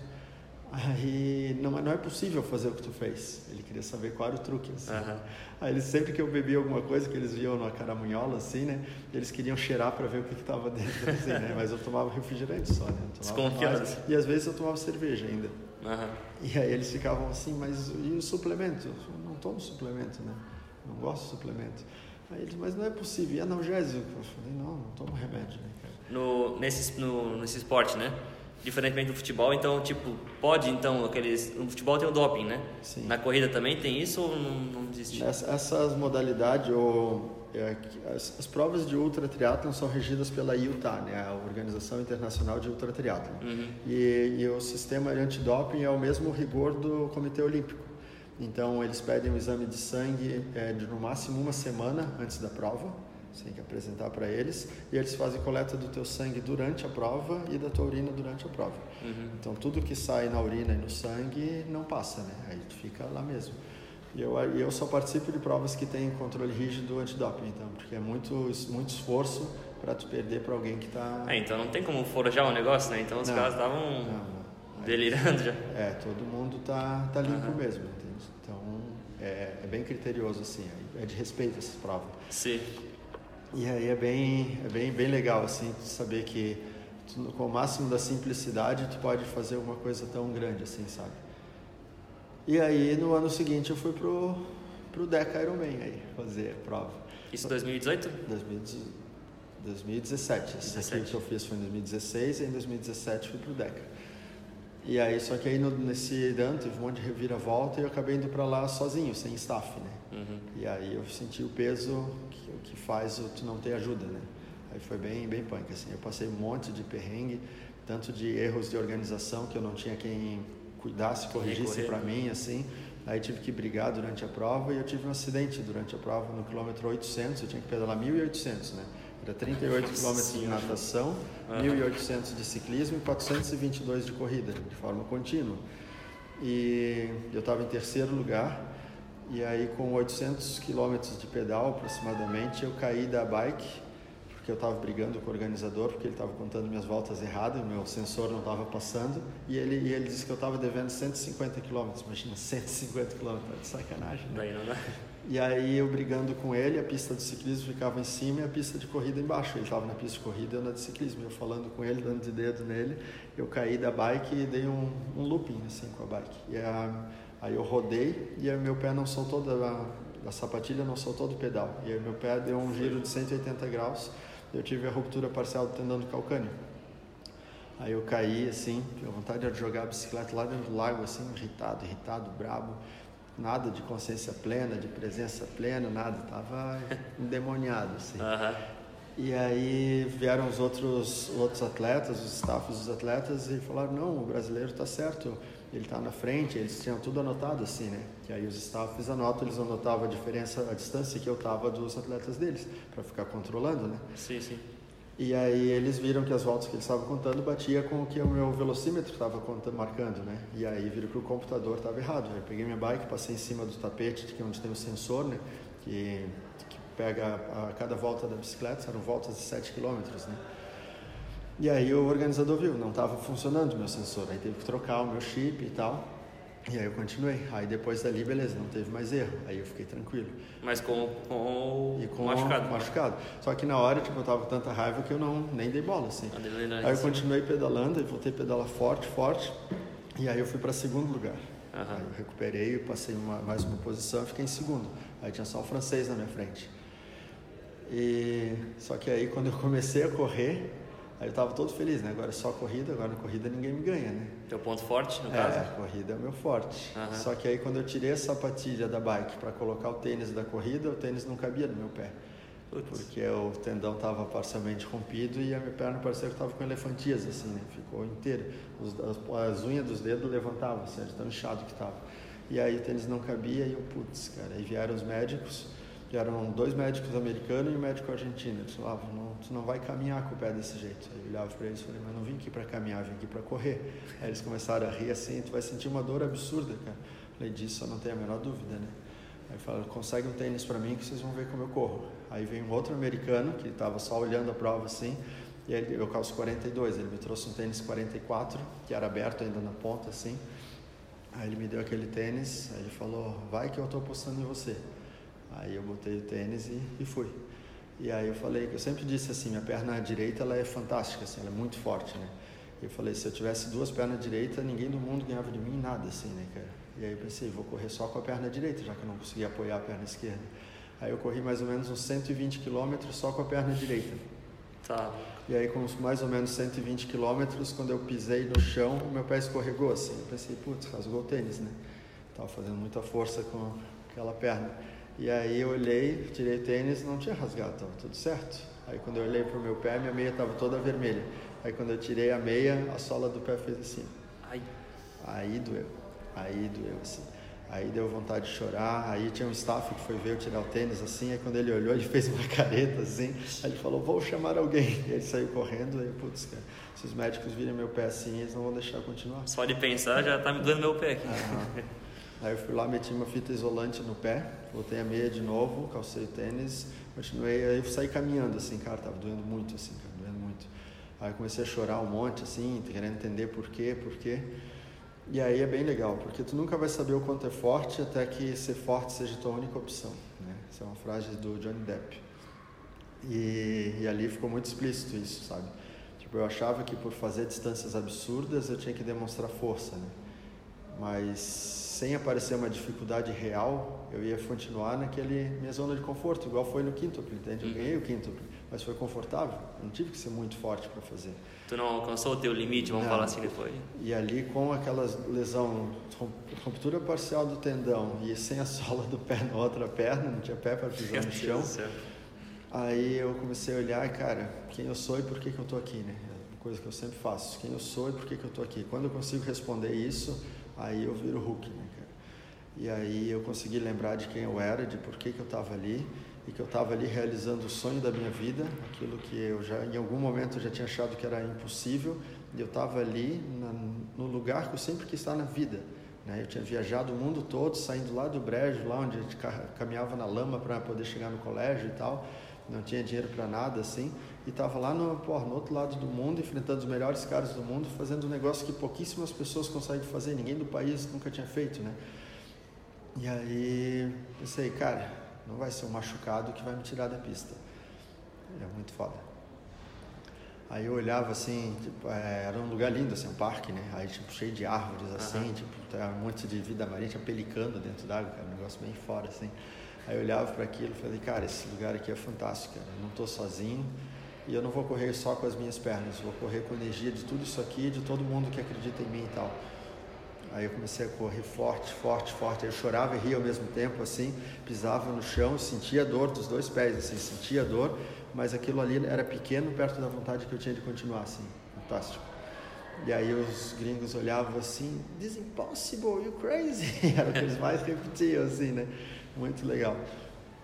Aí não, não é possível fazer o que tu fez. Ele queria saber qual era o truque. Assim. Uhum. Aí eles, sempre que eu bebia alguma coisa que eles viam na caramunhola, assim, né? Eles queriam cheirar para ver o que estava dentro, assim, né? *laughs* Mas eu tomava refrigerante só, né? Desconfiado. E às vezes eu tomava cerveja ainda. Uhum. E aí eles ficavam assim, mas e o suplemento? Eu não tomo suplemento, né? Não gosto de suplemento. Aí eles, mas não é possível. E analgésico? Eu falei, não, não tomo remédio, né, cara? No, nesse, no, nesse esporte, né? Diferentemente do futebol, então, tipo, pode, então, aqueles... No futebol tem o doping, né? Sim. Na corrida também tem isso ou não, não existe? essas modalidades, ou, é, as, as, provas de ultra triatlon são regidas pela IUTA, né? A Organização Internacional de Ultra Triatlon. Uhum. E, e o sistema antidoping é o mesmo rigor do Comitê Olímpico. Então, eles pedem um exame de sangue é, de no máximo uma semana antes da prova, você tem que apresentar para eles e eles fazem coleta do teu sangue durante a prova e da tua urina durante a prova. Uhum. Então tudo que sai na urina e no sangue não passa, né? Aí fica lá mesmo. E eu, eu só participo de provas que tem controle rígido antidoping, então, porque é muito, muito esforço para tu perder para alguém que está. É, então não tem como forjar o um negócio, né? Então os não, caras estavam delirando já. É, todo mundo tá, tá limpo uhum. mesmo, entende? Então é, é bem criterioso assim, é de respeito essas provas. Sim. E aí é bem, é bem, bem legal assim saber que tu, com o máximo da simplicidade tu pode fazer uma coisa tão grande assim, sabe? E aí no ano seguinte eu fui pro pro Deca Ironman aí fazer a prova. Isso 2018? 2017. Esse aqui que eu fiz foi em 2016 e em 2017 fui pro Deca. E aí, só que aí no, nesse ano teve um monte de reviravolta e eu acabei indo para lá sozinho, sem staff, né? Uhum. E aí eu senti o peso que, que faz o tu não ter ajuda, né? Aí foi bem, bem punk, assim. Eu passei um monte de perrengue, tanto de erros de organização que eu não tinha quem cuidasse, corrigisse para mim, assim. Aí tive que brigar durante a prova e eu tive um acidente durante a prova no quilômetro 800, eu tinha que pedalar 1.800, né? Era 38 quilômetros de natação, uhum. 1.800 de ciclismo e 422 de corrida, de forma contínua. E eu estava em terceiro lugar e aí, com 800 quilômetros de pedal aproximadamente, eu caí da bike, porque eu estava brigando com o organizador, porque ele estava contando minhas voltas erradas, meu sensor não estava passando, e ele, e ele disse que eu estava devendo 150 quilômetros. Imagina, 150 quilômetros, tá de sacanagem. Né? Não dá. E aí, eu brigando com ele, a pista de ciclismo ficava em cima e a pista de corrida embaixo. Ele estava na pista de corrida e eu na de ciclismo. Eu falando com ele, dando de dedo nele, eu caí da bike e dei um, um looping assim com a bike. E a Aí eu rodei e aí meu pé não soltou da, da sapatilha, não soltou do pedal. E aí meu pé deu um giro de 180 graus eu tive a ruptura parcial do tendão do calcâneo. Aí eu caí assim, tive vontade de jogar a bicicleta lá dentro do lago, assim, irritado, irritado, brabo. Nada de consciência plena, de presença plena, nada. Tava *laughs* endemoniado, assim. Uhum. E aí vieram os outros, outros atletas, os staffs dos atletas, e falaram: não, o brasileiro está certo ele está na frente, eles tinham tudo anotado assim, né? Que aí os staffs anotam, eles anotavam a diferença, a distância que eu estava dos atletas deles, para ficar controlando, né? Sim, sim. E aí eles viram que as voltas que eles estavam contando batia com o que o meu velocímetro estava marcando, né? E aí viram que o computador estava errado. Eu peguei minha bike, passei em cima do tapete, que é onde tem o sensor, né? Que, que pega a, cada volta da bicicleta, eram voltas de 7 km, né? E aí o organizador viu, não estava funcionando o meu sensor, aí teve que trocar o meu chip e tal. E aí eu continuei. Aí depois dali, beleza, não teve mais erro. Aí eu fiquei tranquilo. Mas com, com, e com machucado. machucado. Só que na hora, tipo, eu tava com tanta raiva que eu não nem dei bola, assim. Aí eu continuei pedalando e voltei a pedalar forte, forte. E aí eu fui para segundo lugar. Uhum. Aí eu recuperei, passei uma, mais uma posição e fiquei em segundo. Aí tinha só o francês na minha frente. E só que aí quando eu comecei a correr, Aí eu estava todo feliz, né? Agora é só corrida, agora na corrida ninguém me ganha, né? Teu ponto forte, no é, caso? É, corrida é o meu forte. Uhum. Só que aí quando eu tirei a sapatilha da bike para colocar o tênis da corrida, o tênis não cabia no meu pé. Putz. Porque o tendão estava parcialmente rompido e a minha perna parecia que estava com elefantias, assim, né? Ficou inteira. Os, as, as, unhas dos dedos levantavam, assim, de tão inchado que estava. E aí o tênis não cabia e eu, putz, cara, aí vieram os médicos que eram dois médicos americanos e um médico argentino. Eles falavam, não, tu não vai caminhar com o pé desse jeito. Aí eu olhava para eles e falei, mas não vim aqui para caminhar, vim aqui para correr. Aí eles começaram a rir assim, tu vai sentir uma dor absurda, cara. Falei, disso eu não tenho a menor dúvida, né? Aí falaram, consegue um tênis para mim que vocês vão ver como eu corro. Aí veio um outro americano que estava só olhando a prova assim, e ele, eu calço 42, ele me trouxe um tênis 44, que era aberto ainda na ponta assim. Aí ele me deu aquele tênis, aí ele falou, vai que eu estou apostando em você. Aí eu botei o tênis e, e fui. E aí eu falei, eu sempre disse assim, minha perna direita ela é fantástica, assim, ela é muito forte, né? Eu falei, se eu tivesse duas pernas direitas, ninguém do mundo ganhava de mim nada, assim, né, cara? E aí eu pensei, vou correr só com a perna direita, já que eu não conseguia apoiar a perna esquerda. Aí eu corri mais ou menos uns 120 quilômetros só com a perna direita. Tá. E aí com mais ou menos 120 quilômetros, quando eu pisei no chão, o meu pé escorregou, assim. Eu pensei, putz, rasgou o tênis, né? Tava fazendo muita força com aquela perna. E aí eu olhei, tirei o tênis, não tinha rasgado, estava tudo certo. Aí quando eu olhei para o meu pé, minha meia estava toda vermelha. Aí quando eu tirei a meia, a sola do pé fez assim. Ai. Aí doeu. Aí doeu assim. Aí deu vontade de chorar. Aí tinha um staff que foi ver eu tirar o tênis assim. Aí quando ele olhou, ele fez uma *laughs* careta assim. Aí ele falou: Vou chamar alguém. E *laughs* ele saiu correndo. Aí, putz, cara, se os médicos virem meu pé assim, eles não vão deixar eu continuar. Só de pensar já tá me doendo meu pé aqui. *laughs* Aí eu fui lá, meti uma fita isolante no pé, voltei a meia de novo, calcei o tênis, continuei, aí eu saí caminhando assim, cara, tava doendo muito assim, cara, doendo muito. Aí comecei a chorar um monte assim, querendo entender por quê, por quê. E aí é bem legal, porque tu nunca vai saber o quanto é forte até que ser forte seja tua única opção, né? Essa é uma frase do Johnny Depp. E, e ali ficou muito explícito isso, sabe? Tipo, eu achava que por fazer distâncias absurdas eu tinha que demonstrar força, né? Mas sem aparecer uma dificuldade real, eu ia continuar naquele minha zona de conforto, igual foi no quintuple, entende? Eu ganhei o quintuple, mas foi confortável, não tive que ser muito forte para fazer. Tu não alcançou o teu limite, vamos não. falar assim depois? E ali com aquela lesão, ruptura parcial do tendão e sem a sola do pé na outra perna, não tinha pé para pisar no chão. Aí eu comecei a olhar, cara, quem eu sou e por que, que eu estou aqui, né? É coisa que eu sempre faço, quem eu sou e por que, que eu estou aqui. Quando eu consigo responder isso, Aí eu viro Hulk, né, cara? E aí eu consegui lembrar de quem eu era, de por que, que eu estava ali e que eu estava ali realizando o sonho da minha vida, aquilo que eu já em algum momento já tinha achado que era impossível, e eu estava ali na, no lugar que eu sempre quis estar na vida. Né? Eu tinha viajado o mundo todo, saindo lá do brejo, lá onde a gente caminhava na lama para poder chegar no colégio e tal, não tinha dinheiro para nada assim, e estava lá no, porra, no outro lado do mundo, enfrentando os melhores caras do mundo, fazendo um negócio que pouquíssimas pessoas conseguem fazer, ninguém do país nunca tinha feito, né? E aí pensei, cara, não vai ser um machucado que vai me tirar da pista. É muito foda. Aí eu olhava assim, tipo, é, era um lugar lindo, assim, um parque, né? Aí tipo, cheio de árvores, assim, uhum. tipo, um monte de vida marinha, tinha pelicando dentro d'água, cara, um negócio bem fora, assim. Aí eu olhava para aquilo e falei, cara, esse lugar aqui é fantástico, cara. Eu não estou sozinho, e eu não vou correr só com as minhas pernas, vou correr com energia de tudo isso aqui, de todo mundo que acredita em mim e tal. Aí eu comecei a correr forte, forte, forte. Eu chorava e ria ao mesmo tempo, assim, pisava no chão, sentia a dor dos dois pés, assim, sentia a dor, mas aquilo ali era pequeno perto da vontade que eu tinha de continuar, assim, fantástico. E aí os gringos olhavam assim, this impossible, you crazy, *laughs* era o que eles mais repetiam, assim, né, muito legal.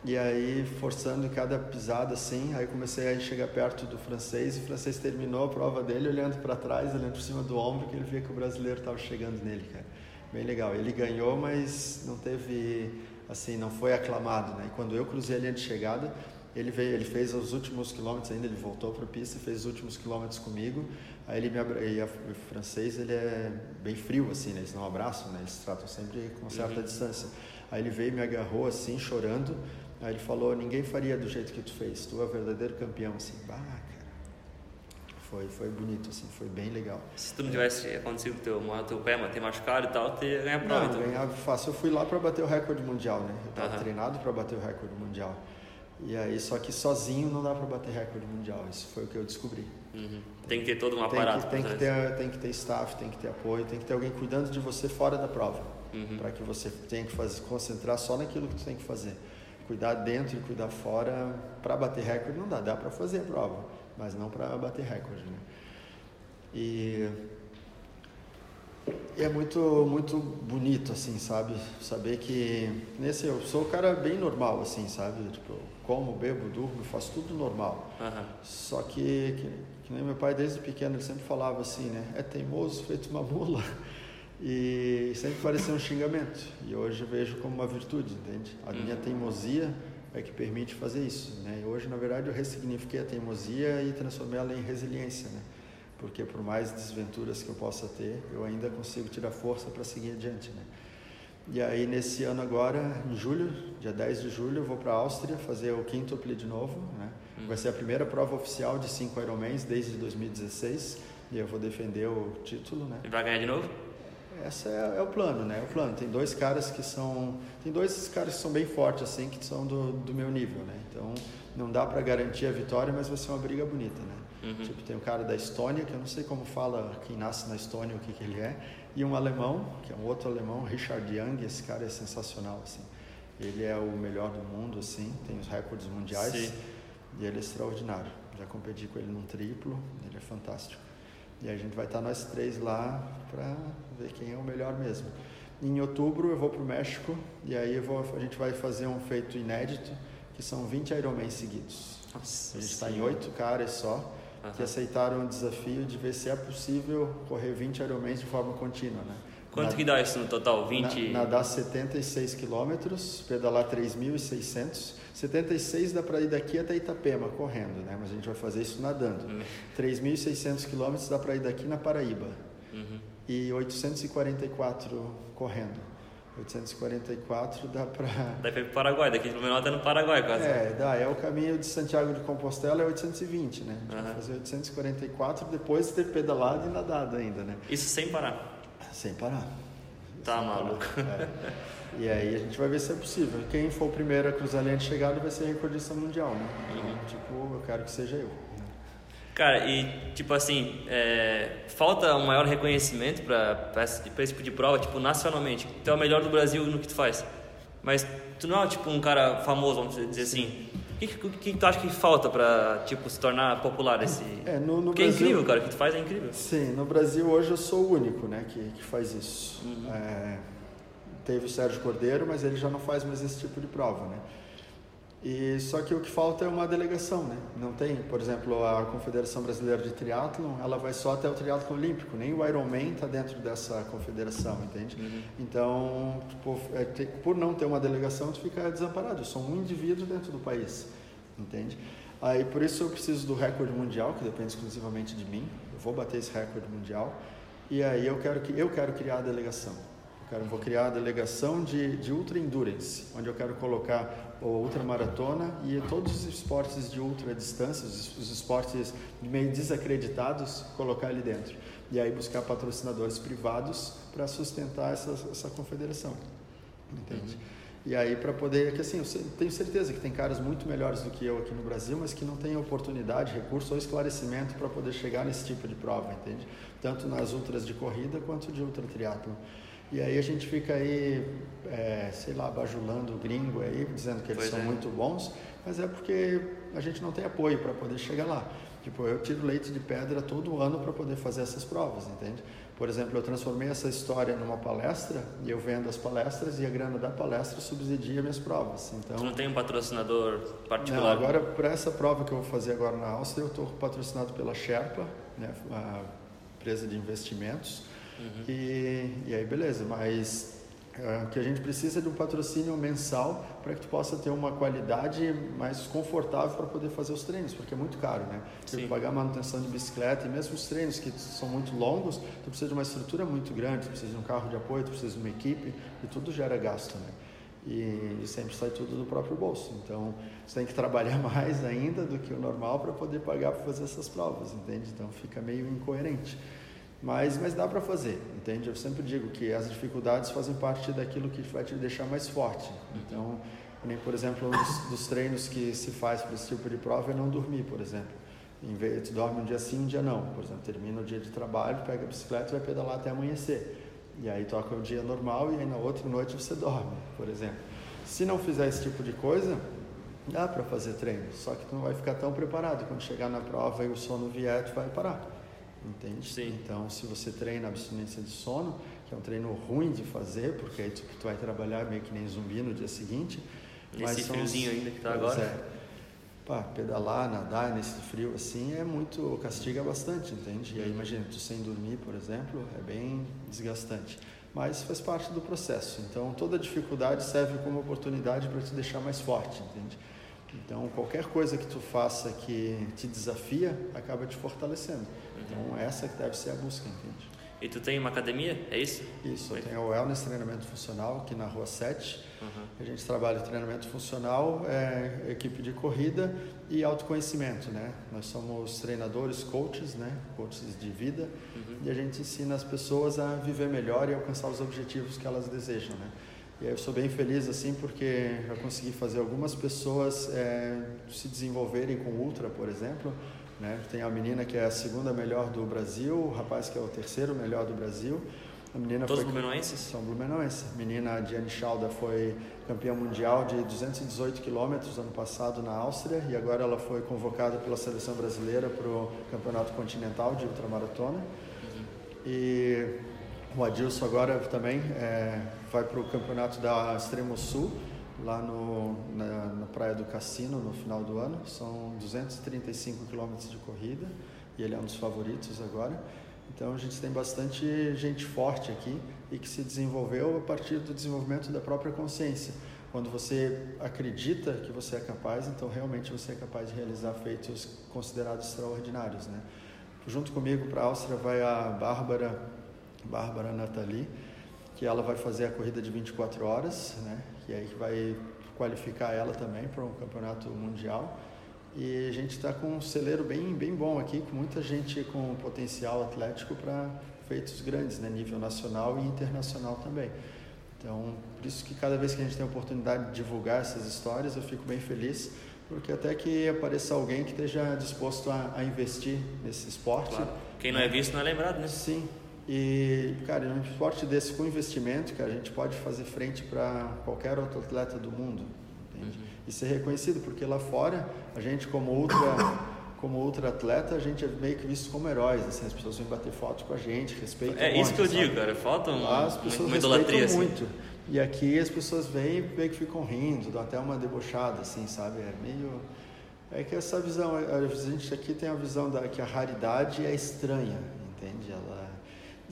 E aí, forçando cada pisada assim, aí comecei a chegar perto do francês e o francês terminou a prova dele olhando para trás, olhando por cima do ombro, que ele via que o brasileiro estava chegando nele, cara. Bem legal. Ele ganhou, mas não teve, assim, não foi aclamado, né? E quando eu cruzei a linha de chegada, ele veio, ele fez os últimos quilômetros ainda, ele voltou para a pista e fez os últimos quilômetros comigo. Aí ele me abra... e a... o francês ele é bem frio assim, né? eles não abraçam, né? Eles tratam sempre com certa uhum. distância. Aí ele veio me agarrou assim, chorando. Aí ele falou: "Ninguém faria do jeito que tu fez. Tu é o verdadeiro campeão assim". Bah, cara. Foi foi bonito assim, foi bem legal. Se tu não tivesse acontecido teu, teu pé, mas ter machucado e tal, ter a prova. Não, então. ganhava fácil. Eu fui lá para bater o recorde mundial, né? Eu uhum. treinado para bater o recorde mundial. E aí, só que sozinho não dá para bater recorde mundial. Isso foi o que eu descobri. Uhum. Tem que ter todo um aparato. Tem que, tem que, ter, tem que ter staff, tem que ter apoio, tem que ter alguém cuidando de você fora da prova. Uhum. Para que você tenha que fazer, concentrar só naquilo que tu tem que fazer. Cuidar dentro e cuidar fora. Para bater recorde não dá. Dá para fazer a prova, mas não para bater recorde. Né? E é muito, muito bonito, assim, sabe? Saber que nesse eu sou um cara bem normal, assim, sabe? Tipo, como, bebo, durmo, faço tudo normal. Uhum. Só que, que, que, nem meu pai desde pequeno ele sempre falava assim, né? É teimoso, feito uma mula. E sempre parecia um xingamento. E hoje vejo como uma virtude, entende? A uhum. minha teimosia é que permite fazer isso, né? E hoje, na verdade, eu ressignifiquei a teimosia e transformei ela em resiliência, né? porque por mais desventuras que eu possa ter, eu ainda consigo tirar força para seguir adiante, né? E aí nesse ano agora, em julho, dia 10 de julho, eu vou para a Áustria fazer o quintuple de novo, né? Hum. Vai ser a primeira prova oficial de 5 Ironmans desde 2016 e eu vou defender o título, né? E vai ganhar de novo? Esse é, é, o plano, né? É o plano. Tem dois caras que são, tem dois caras que são bem fortes assim, que são do, do meu nível, né? Então não dá para garantir a vitória, mas vai ser uma briga bonita, né? Uhum. Tipo, tem um cara da Estônia, que eu não sei como fala quem nasce na Estônia, o que, que ele é, e um alemão, que é um outro alemão, Richard Young, esse cara é sensacional, assim. Ele é o melhor do mundo, assim, tem os recordes mundiais, Sim. e ele é extraordinário. Já competi com ele num triplo, ele é fantástico. E a gente vai estar nós três lá para ver quem é o melhor mesmo. Em outubro eu vou para o México e aí vou, a gente vai fazer um feito inédito, que são 20 Ironman seguidos. Nossa, a gente está em oito caras só que aceitaram o desafio de ver se é possível correr 20 Ironmans de forma contínua, né? Quanto que dá isso no total? 20? Na, nadar 76 quilômetros, pedalar 3.600. 76 dá para ir daqui até Itapema, correndo, né? Mas a gente vai fazer isso nadando. Uhum. 3.600 quilômetros dá para ir daqui na Paraíba. Uhum. E 844 correndo. 844 dá para. *laughs* Dá para ir para o Paraguai, daqui de Blumenau até no Paraguai quase. É, dá. É o caminho de Santiago de Compostela, é 820, né? A gente uhum. vai fazer 844 depois de ter pedalado e nadado ainda, né? Isso sem parar? Sem parar. Tá sem maluco. Parar. É. E aí a gente vai ver se é possível. Quem for o primeiro a cruzar a linha de chegada vai ser recordista mundial, né? Uhum. Tipo, eu quero que seja eu. Cara, e tipo assim, é, falta um maior reconhecimento para esse tipo de prova, tipo, nacionalmente. Tu é o melhor do Brasil no que tu faz. Mas tu não é tipo um cara famoso, vamos dizer assim. O que, que, que, tu acha que falta para tipo, se tornar popular esse. É, no, no Porque Brasil, é incrível, cara, o que tu faz é incrível. Sim, no Brasil hoje eu sou o único né, que, que faz isso. Uhum. É, teve o Sérgio Cordeiro, mas ele já não faz mais esse tipo de prova, né? E só que o que falta é uma delegação, né? Não tem, por exemplo, a Confederação Brasileira de Triatlon, ela vai só até o triatlo olímpico, nem o Ironman está dentro dessa confederação, entende? Uhum. Então, tipo, é, por não ter uma delegação, tu fica desamparado. Eu sou um indivíduo dentro do país, entende? Aí por isso eu preciso do recorde mundial, que depende exclusivamente de mim. Eu vou bater esse recorde mundial. E aí eu quero que eu quero criar a delegação. Eu quero, vou criar a delegação de, de Ultra Endurance, onde eu quero colocar ou ultramaratona e todos os esportes de ultra distância, os, os esportes meio desacreditados, colocar ali dentro. E aí buscar patrocinadores privados para sustentar essa, essa confederação. Entende? Uhum. E aí para poder, que assim, eu tenho certeza que tem caras muito melhores do que eu aqui no Brasil, mas que não têm oportunidade, recurso ou esclarecimento para poder chegar nesse tipo de prova, entende? Tanto nas ultras de corrida quanto de ultra triatlon. E aí a gente fica aí, é, sei lá, bajulando o gringo aí, dizendo que eles pois são é. muito bons, mas é porque a gente não tem apoio para poder chegar lá. Tipo, eu tiro leite de pedra todo ano para poder fazer essas provas, entende? Por exemplo, eu transformei essa história numa palestra e eu vendo as palestras e a grana da palestra subsidia minhas provas. Então, tu não tem um patrocinador particular? Não, agora para essa prova que eu vou fazer agora na Áustria, eu estou patrocinado pela Sherpa, né, a empresa de investimentos. Uhum. E, e aí beleza, mas é, que a gente precisa de um patrocínio mensal para que tu possa ter uma qualidade mais confortável para poder fazer os treinos, porque é muito caro, né? Tu pagar manutenção de bicicleta e mesmo os treinos que são muito longos, tu precisa de uma estrutura muito grande, tu precisa de um carro de apoio, tu precisa de uma equipe e tudo gera gasto, né? E, e sempre sai tudo do próprio bolso. Então, você tem que trabalhar *laughs* mais ainda do que o normal para poder pagar para fazer essas provas, entende? Então, fica meio incoerente. Mas, mas dá para fazer, entende? Eu sempre digo que as dificuldades fazem parte daquilo que vai te deixar mais forte. Então, nem por exemplo, um dos, dos treinos que se faz para esse tipo de prova é não dormir, por exemplo. Em vez, tu dorme um dia sim, um dia não. Por exemplo, termina o dia de trabalho, pega a bicicleta e vai pedalar até amanhecer. E aí toca o dia normal e aí na outra noite você dorme, por exemplo. Se não fizer esse tipo de coisa, dá para fazer treino, só que tu não vai ficar tão preparado. Quando chegar na prova e o sono vier, tu vai parar entende? Sim. Então, se você treina abstinência de sono, que é um treino ruim de fazer, porque aí tu, tu vai trabalhar meio que nem zumbi no dia seguinte. Nesse friozinho ainda que está agora. É, pá, pedalar, nadar nesse frio assim é muito, castiga bastante, entende? E aí imagina, tu sem dormir, por exemplo, é bem desgastante. Mas faz parte do processo. Então, toda dificuldade serve como oportunidade para te deixar mais forte, entende? Então, qualquer coisa que tu faça que te desafia, acaba te fortalecendo. Então, essa que deve ser a busca, entende? E tu tem uma academia, é isso? Isso, eu tenho o Wellness Treinamento Funcional aqui na Rua 7. Uhum. A gente trabalha treinamento funcional, é, equipe de corrida e autoconhecimento, né? Nós somos treinadores, coaches, né? Coaches de vida. Uhum. E a gente ensina as pessoas a viver melhor e alcançar os objetivos que elas desejam, né? E aí eu sou bem feliz assim porque já consegui fazer algumas pessoas é, se desenvolverem com ultra, por exemplo, né? Tem a menina que é a segunda melhor do Brasil, o rapaz que é o terceiro melhor do Brasil. A menina Todos foi, blumenauenses? São blumenauenses. A menina Diane Schalda foi campeã mundial de 218 quilômetros ano passado na Áustria e agora ela foi convocada pela seleção brasileira para o campeonato continental de ultramaratona. Uhum. E o Adilson agora também é, vai para o campeonato da Extremo Sul lá no, na, na, Praia do Cassino no final do ano. São 235 quilômetros de corrida e ele é um dos favoritos agora. Então a gente tem bastante gente forte aqui e que se desenvolveu a partir do desenvolvimento da própria consciência. Quando você acredita que você é capaz, então realmente você é capaz de realizar feitos considerados extraordinários, né? Junto comigo para a Áustria vai a Bárbara, Bárbara Nathalie, que ela vai fazer a corrida de 24 horas, né? que aí vai qualificar ela também para um campeonato mundial. E a gente está com um celeiro bem, bem bom aqui, com muita gente com potencial atlético para feitos grandes, né? nível nacional e internacional também. Então, por isso que cada vez que a gente tem a oportunidade de divulgar essas histórias, eu fico bem feliz, porque até que apareça alguém que esteja disposto a, a investir nesse esporte. Claro. Quem não é visto não é lembrado, né? Sim, e, cara, um esporte desse com investimento, que a gente pode fazer frente para qualquer outro atleta do mundo, entende? Uhum. E ser reconhecido, porque lá fora, a gente como ultra, *coughs* como ultra atleta, a gente é meio que visto como heróis, assim, as pessoas vêm bater foto com a gente, respeitam É isso que eu sabe? digo, cara, falta um, lá, as pessoas uma idolatria assim. muito. E aqui as pessoas vêm e meio que ficam rindo, dão até uma debochada, assim, sabe? É meio... É que essa visão, a gente aqui tem a visão da que a raridade é estranha, entende? Ela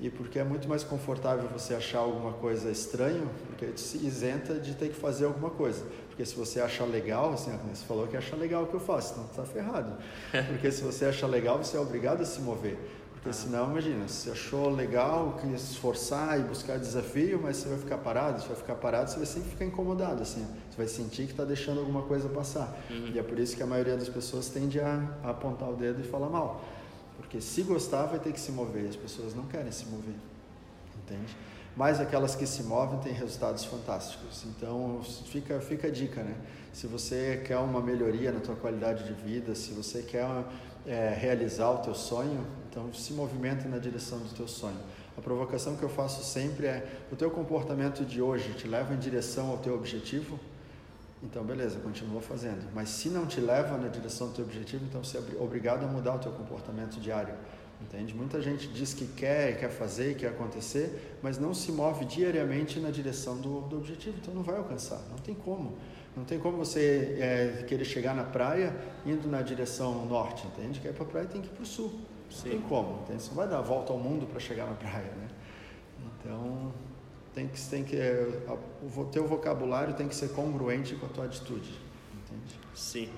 e porque é muito mais confortável você achar alguma coisa estranho, porque te se isenta de ter que fazer alguma coisa. Porque se você achar legal, assim, você falou que acha legal o que eu faço, então está ferrado. *laughs* Porque se você achar legal, você é obrigado a se mover. Porque senão, imagina, se achou legal, queria se esforçar e buscar desafio, mas você vai ficar parado, você vai ficar parado, você vai sempre ficar incomodado, assim. Você vai sentir que está deixando alguma coisa passar. Uhum. E é por isso que a maioria das pessoas tende a, a apontar o dedo e falar mal. Porque se gostar, vai ter que se mover. As pessoas não querem se mover, entende? Mas aquelas que se movem têm resultados fantásticos. Então, fica, fica a dica, né? Se você quer uma melhoria na tua qualidade de vida, se você quer é, realizar o teu sonho, então se movimenta na direção do teu sonho. A provocação que eu faço sempre é: o teu comportamento de hoje te leva em direção ao teu objetivo? Então, beleza, continua fazendo. Mas se não te leva na direção do teu objetivo, então você é obrigado a mudar o teu comportamento diário. entende? Muita gente diz que quer, quer fazer, quer acontecer, mas não se move diariamente na direção do, do objetivo, então não vai alcançar, não tem como. Não tem como você é, querer chegar na praia indo na direção norte, entende? Quer ir para a praia tem que ir para o sul. Sim. Não tem como, entende? Você não vai dar a volta ao mundo para chegar na praia, né? Então, tem que, tem que o teu vocabulário tem que ser congruente com a tua atitude, entende? Sim.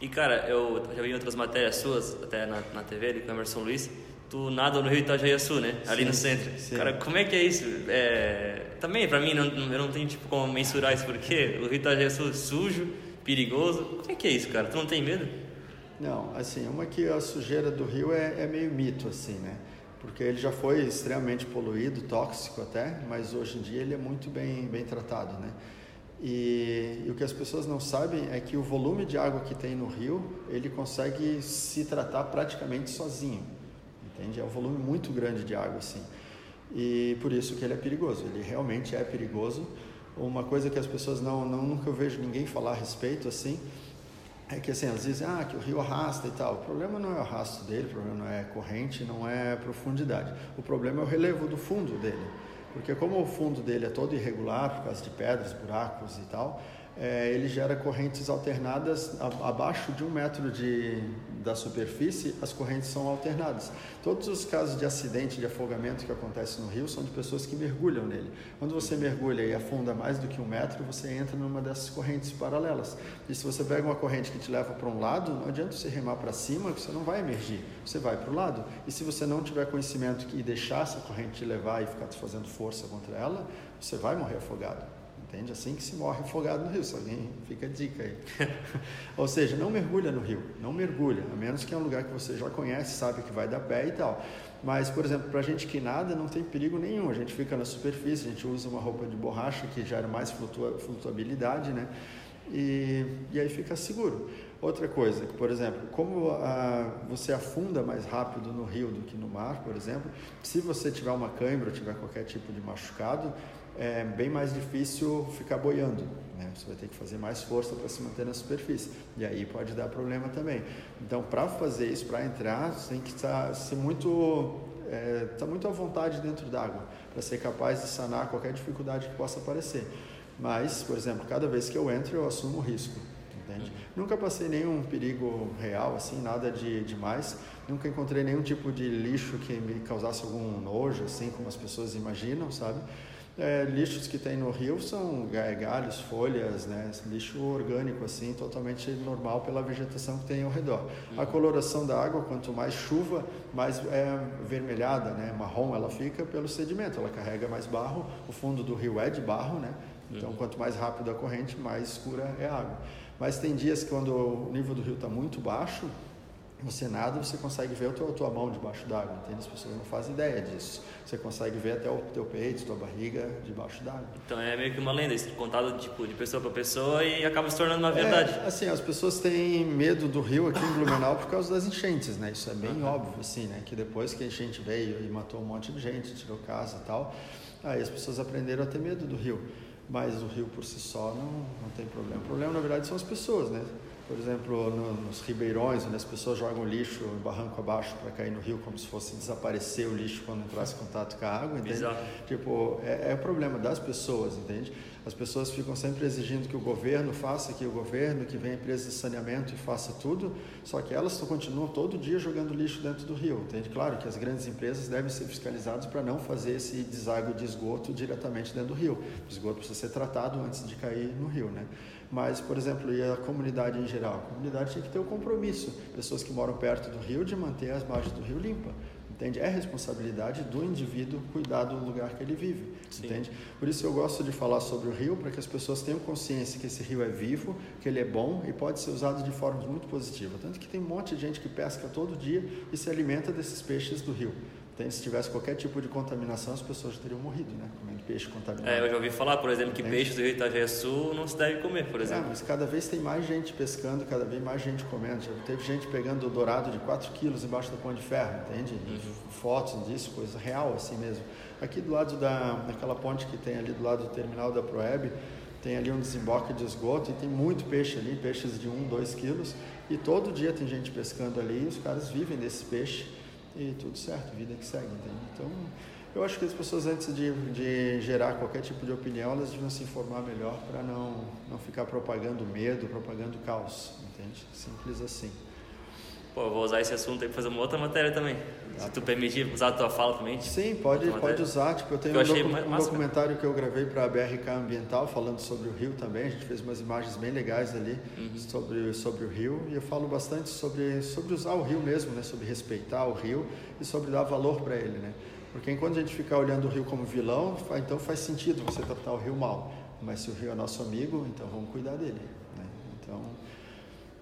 E cara, eu já vi outras matérias suas, até na, na TV, ali com o Emerson Luiz, tu nada no Rio Itajaí-Sul, né? Ali sim, no centro. Sim. Cara, como é que é isso? É... Também, pra mim, não, eu não tenho tipo como mensurar isso, porque o Rio Itajaí-Sul é sujo, perigoso. Como é que é isso, cara? Tu não tem medo? Não, assim, uma que a sujeira do rio é, é meio mito, assim, né? Porque ele já foi extremamente poluído, tóxico até, mas hoje em dia ele é muito bem, bem tratado, né? E, e, o que as pessoas não sabem é que o volume de água que tem no rio, ele consegue se tratar praticamente sozinho, entende? É um volume muito grande de água, assim. E por isso que ele é perigoso, ele realmente é perigoso. Uma coisa que as pessoas não, não nunca eu vejo ninguém falar a respeito, assim, é que assim, elas dizem ah, que o rio arrasta e tal. O problema não é o arrasto dele, o problema não é corrente, não é profundidade. O problema é o relevo do fundo dele. Porque como o fundo dele é todo irregular, por causa de pedras, buracos e tal, é, ele gera correntes alternadas abaixo de um metro de, da superfície, as correntes são alternadas. Todos os casos de acidente, de afogamento que acontece no rio são de pessoas que mergulham nele. Quando você mergulha e afunda mais do que um metro, você entra numa dessas correntes paralelas. E se você pega uma corrente que te leva para um lado, não adianta você remar para cima, você não vai emergir, você vai para o lado. E se você não tiver conhecimento e deixar essa corrente te levar e ficar fazendo força contra ela, você vai morrer afogado. Entende? Assim que se morre afogado no rio. Se alguém fica a dica aí. *laughs* Ou seja, não mergulha no rio, não mergulha, a menos que é um lugar que você já conhece, sabe que vai dar pé e tal. Mas, por exemplo, para a gente que nada, não tem perigo nenhum. A gente fica na superfície, a gente usa uma roupa de borracha que gera mais flutua, flutuabilidade, né? E, e aí fica seguro. Outra coisa, por exemplo, como você afunda mais rápido no rio do que no mar, por exemplo, se você tiver uma cãibra ou tiver qualquer tipo de machucado, é bem mais difícil ficar boiando. Né? Você vai ter que fazer mais força para se manter na superfície. E aí pode dar problema também. Então, para fazer isso, para entrar, você tem que estar ser muito, é, tá muito à vontade dentro d'água, para ser capaz de sanar qualquer dificuldade que possa aparecer. Mas, por exemplo, cada vez que eu entro, eu assumo o risco. Entende? Nunca passei nenhum perigo real, assim, nada de demais. Nunca encontrei nenhum tipo de lixo que me causasse algum nojo, assim, como as pessoas imaginam, sabe? É, lixos que tem no rio são galhos, folhas, né? lixo orgânico assim, totalmente normal pela vegetação que tem ao redor. A coloração da água, quanto mais chuva, mais é vermelhada, né? marrom ela fica pelo sedimento, ela carrega mais barro, o fundo do rio é de barro, né? então quanto mais rápido a corrente, mais escura é a água. Mas tem dias que quando o nível do rio está muito baixo, você nada, você consegue ver a tua, a tua mão debaixo d'água, entende? As pessoas não fazem ideia disso. Você consegue ver até o teu peito, tua barriga debaixo d'água. Então é meio que uma lenda, isso contado tipo, de pessoa para pessoa e acaba se tornando uma verdade. É, assim, as pessoas têm medo do rio aqui em Blumenau por causa das enchentes, né? Isso é bem uhum. óbvio, assim, né? Que depois que a enchente veio e matou um monte de gente, tirou casa e tal, aí as pessoas aprenderam a ter medo do rio. Mas o rio por si só não, não tem problema. O problema, na verdade, são as pessoas, né? Por exemplo, no, nos ribeirões, onde as pessoas jogam lixo barranco abaixo para cair no rio, como se fosse desaparecer o lixo quando entrasse em contato com a água, entende? Exato. Tipo, é, é o problema das pessoas, entende? As pessoas ficam sempre exigindo que o governo faça, que o governo, que venha a empresa de saneamento e faça tudo, só que elas continuam todo dia jogando lixo dentro do rio, entende? Claro que as grandes empresas devem ser fiscalizadas para não fazer esse deságua de esgoto diretamente dentro do rio. O esgoto precisa ser tratado antes de cair no rio, né? Mas, por exemplo, e a comunidade em geral? A comunidade tinha que ter o um compromisso, pessoas que moram perto do rio, de manter as margens do rio limpa. Entende? É responsabilidade do indivíduo cuidar do lugar que ele vive. Sim. Entende? Por isso eu gosto de falar sobre o rio, para que as pessoas tenham consciência que esse rio é vivo, que ele é bom e pode ser usado de formas muito positivas. Tanto que tem um monte de gente que pesca todo dia e se alimenta desses peixes do rio. Tem, se tivesse qualquer tipo de contaminação, as pessoas já teriam morrido, né? Comendo peixe contaminado. É, eu já ouvi falar, por exemplo, que Entende? peixes do Rio Itajaí Sul não se deve comer, por é, exemplo. É, mas cada vez tem mais gente pescando, cada vez mais gente comendo. Já teve gente pegando dourado de 4 quilos embaixo da pão de ferro, entende? Uhum. Fotos disso, coisa real assim mesmo. Aqui do lado da, daquela ponte que tem ali do lado do terminal da Proeb, tem ali um desemboque de esgoto e tem muito peixe ali, peixes de 1, 2 quilos. E todo dia tem gente pescando ali e os caras vivem desse peixe e tudo certo, vida que segue, entende? Então, eu acho que as pessoas antes de, de gerar qualquer tipo de opinião, elas deviam se informar melhor para não, não ficar propagando medo, propagando caos, entende? Simples assim. Pô, eu vou usar esse assunto aí para fazer uma outra matéria também. Se tu permitir usar a tua fala também. Sim, pode, pode usar. Tipo, eu tenho eu um, docu um documentário que eu gravei para a BRK Ambiental, falando sobre o rio também. A gente fez umas imagens bem legais ali uhum. sobre, sobre o rio. E eu falo bastante sobre, sobre usar o rio mesmo, né? sobre respeitar o rio e sobre dar valor para ele. Né? Porque enquanto a gente ficar olhando o rio como vilão, então faz sentido você tratar o rio mal. Mas se o rio é nosso amigo, então vamos cuidar dele. Né? Então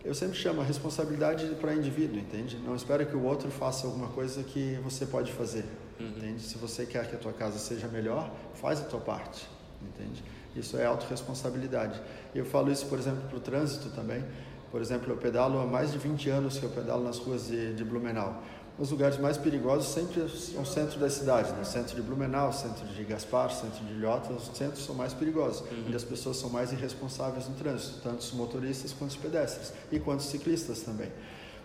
eu sempre chamo a responsabilidade para indivíduo, entende? Não espera que o outro faça alguma coisa que você pode fazer, uhum. entende? Se você quer que a tua casa seja melhor, faz a tua parte, entende? Isso é autorresponsabilidade. Eu falo isso, por exemplo, para o trânsito também. Por exemplo, eu pedalo há mais de 20 anos que eu pedalo nas ruas de, de Blumenau os lugares mais perigosos sempre são o centro da cidade, né? centro de Blumenau, centro de Gaspar, centro de Ilhota, os centros são mais perigosos, uhum. onde as pessoas são mais irresponsáveis no trânsito, tanto os motoristas quanto os pedestres e quanto os ciclistas também.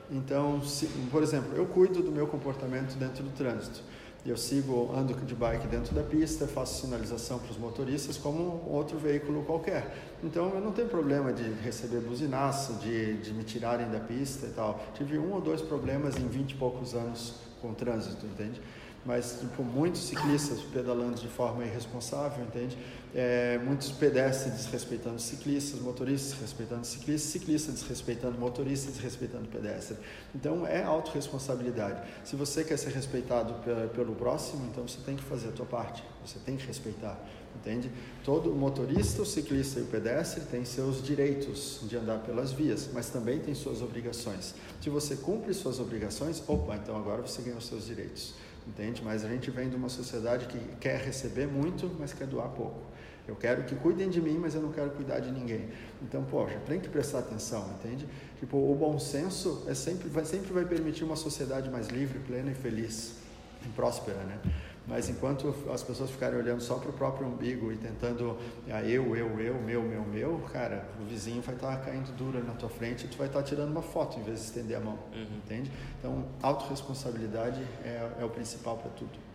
Então, se, por exemplo, eu cuido do meu comportamento dentro do trânsito. Eu sigo, ando de bike dentro da pista, faço sinalização para os motoristas como outro veículo qualquer. Então eu não tenho problema de receber buzinaço, de, de me tirarem da pista e tal. Tive um ou dois problemas em vinte e poucos anos com o trânsito, entende? mas tipo, muitos ciclistas pedalando de forma irresponsável, entende? É, muitos pedestres desrespeitando ciclistas, motoristas desrespeitando ciclistas, ciclistas desrespeitando motoristas, desrespeitando pedestre. Então é autorresponsabilidade. Se você quer ser respeitado pelo próximo, então você tem que fazer a tua parte, você tem que respeitar. Entende? Todo motorista, o ciclista e o pedestre têm seus direitos de andar pelas vias, mas também tem suas obrigações. Se você cumpre suas obrigações, opa, então agora você ganha os seus direitos entende? Mas a gente vem de uma sociedade que quer receber muito, mas quer doar pouco. Eu quero que cuidem de mim, mas eu não quero cuidar de ninguém. Então, poxa, tem que prestar atenção, entende? Tipo, o bom senso é sempre, vai, sempre vai permitir uma sociedade mais livre, plena e feliz e próspera, né? Mas enquanto as pessoas ficarem olhando só para o próprio umbigo e tentando ah, eu, eu, eu, meu, meu, meu, cara, o vizinho vai estar tá caindo duro na tua frente e tu vai estar tá tirando uma foto em vez de estender a mão, uhum. entende? Então, autorresponsabilidade é, é o principal para tudo.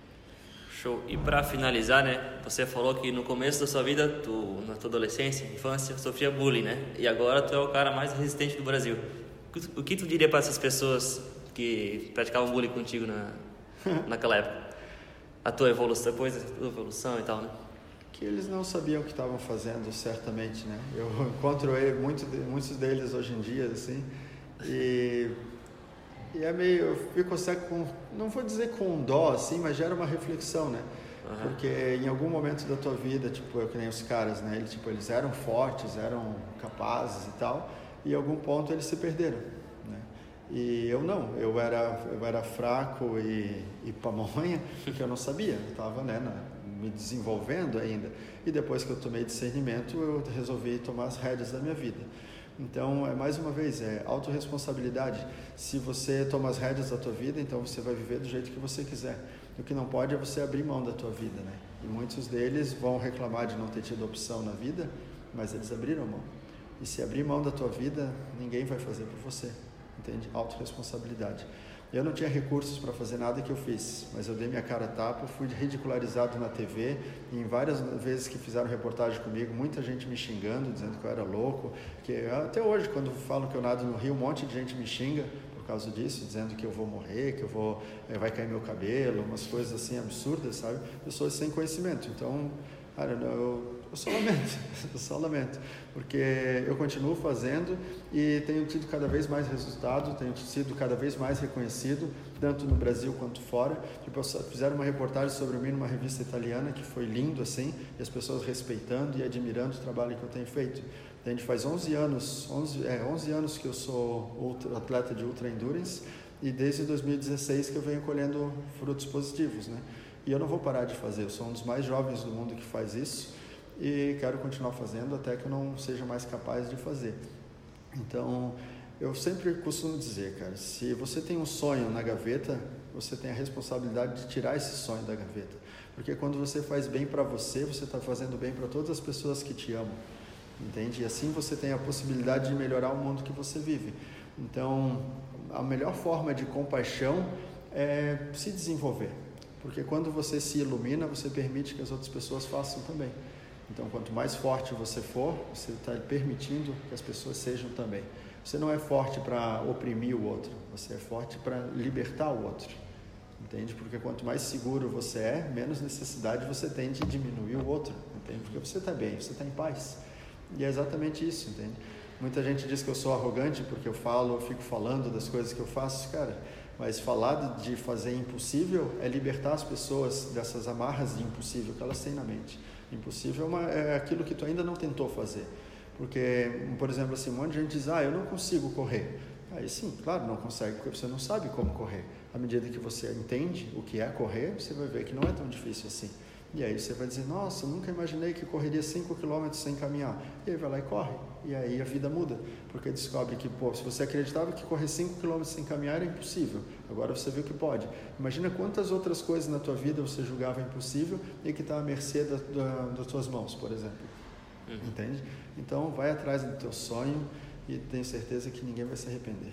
Show. E para finalizar, né? Você falou que no começo da sua vida, tu, na tua adolescência, infância, sofria bullying, né? E agora tu é o cara mais resistente do Brasil. O que tu diria para essas pessoas que praticavam bullying contigo na, *laughs* naquela época? a tua evolução, depois a tua evolução e tal, né? Que eles não sabiam o que estavam fazendo, certamente, né? Eu *laughs* encontro ele, muito, muitos deles hoje em dia, assim, e, e é meio, eu fico seco com, não vou dizer com dó, assim, mas gera uma reflexão, né? Uhum. Porque em algum momento da tua vida, tipo, eu que nem os caras, né? Eles, tipo, eles eram fortes, eram capazes e tal, e em algum ponto eles se perderam e eu não, eu era, eu era fraco e, e pamonha, porque eu não sabia, eu estava né, me desenvolvendo ainda. E depois que eu tomei discernimento, eu resolvi tomar as rédeas da minha vida. Então, é mais uma vez, é autorresponsabilidade. Se você toma as rédeas da tua vida, então você vai viver do jeito que você quiser. O que não pode é você abrir mão da tua vida, né? E muitos deles vão reclamar de não ter tido opção na vida, mas eles abriram mão. E se abrir mão da tua vida, ninguém vai fazer por você entende? Autoresponsabilidade. Eu não tinha recursos para fazer nada que eu fiz, mas eu dei minha cara tapa, fui ridicularizado na TV, e em várias vezes que fizeram reportagem comigo, muita gente me xingando, dizendo que eu era louco, que até hoje quando falam que eu nado no rio, um monte de gente me xinga por causa disso, dizendo que eu vou morrer, que eu vou eh, vai cair meu cabelo, umas coisas assim absurdas, sabe? Pessoas sem conhecimento. Então, cara, eu eu só lamento, *laughs* eu só lamento, porque eu continuo fazendo e tenho tido cada vez mais resultado, tenho sido cada vez mais reconhecido, tanto no Brasil quanto fora. Tipo, fizeram uma reportagem sobre mim numa revista italiana que foi lindo assim, e as pessoas respeitando e admirando o trabalho que eu tenho feito. A gente faz 11 anos, 11, é, 11 anos que eu sou ultra, atleta de ultra endurance e desde 2016 que eu venho colhendo frutos positivos, né? E eu não vou parar de fazer, eu sou um dos mais jovens do mundo que faz isso e quero continuar fazendo até que eu não seja mais capaz de fazer. Então, eu sempre costumo dizer, cara, se você tem um sonho na gaveta, você tem a responsabilidade de tirar esse sonho da gaveta. Porque quando você faz bem para você, você está fazendo bem para todas as pessoas que te amam. Entende? E assim você tem a possibilidade de melhorar o mundo que você vive. Então, a melhor forma de compaixão é se desenvolver. Porque quando você se ilumina, você permite que as outras pessoas façam também. Então, quanto mais forte você for, você está permitindo que as pessoas sejam também. Você não é forte para oprimir o outro, você é forte para libertar o outro. Entende? Porque quanto mais seguro você é, menos necessidade você tem de diminuir o outro. Entende? Porque você está bem, você está em paz. E é exatamente isso, entende? Muita gente diz que eu sou arrogante porque eu falo, eu fico falando das coisas que eu faço, cara. Mas falar de fazer impossível é libertar as pessoas dessas amarras de impossível que elas têm na mente. Impossível é, é aquilo que tu ainda não tentou fazer. Porque, por exemplo, assim, um monte de gente diz, ah, eu não consigo correr. Aí sim, claro, não consegue, porque você não sabe como correr. À medida que você entende o que é correr, você vai ver que não é tão difícil assim. E aí você vai dizer, nossa, nunca imaginei que correria 5 km sem caminhar. E aí vai lá e corre. E aí a vida muda, porque descobre que, pô, se você acreditava que correr 5 km sem caminhar era impossível, agora você viu que pode. Imagina quantas outras coisas na tua vida você julgava impossível e que está à mercê da, da, das tuas mãos, por exemplo. Uhum. Entende? Então vai atrás do teu sonho e tenho certeza que ninguém vai se arrepender.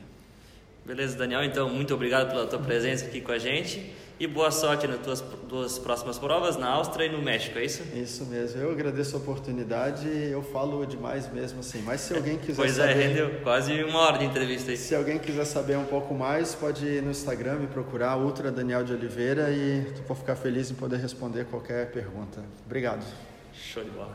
Beleza, Daniel. Então, muito obrigado pela tua presença aqui com a gente e boa sorte nas tuas duas próximas provas, na Áustria e no México, é isso? Isso mesmo. Eu agradeço a oportunidade. Eu falo demais mesmo assim. Mas se alguém quiser pois é, saber... Pois é, rendeu quase uma hora de entrevista aí. Se alguém quiser saber um pouco mais, pode ir no Instagram me procurar, Ultra Daniel de Oliveira, e vou ficar feliz em poder responder qualquer pergunta. Obrigado. Show de bola.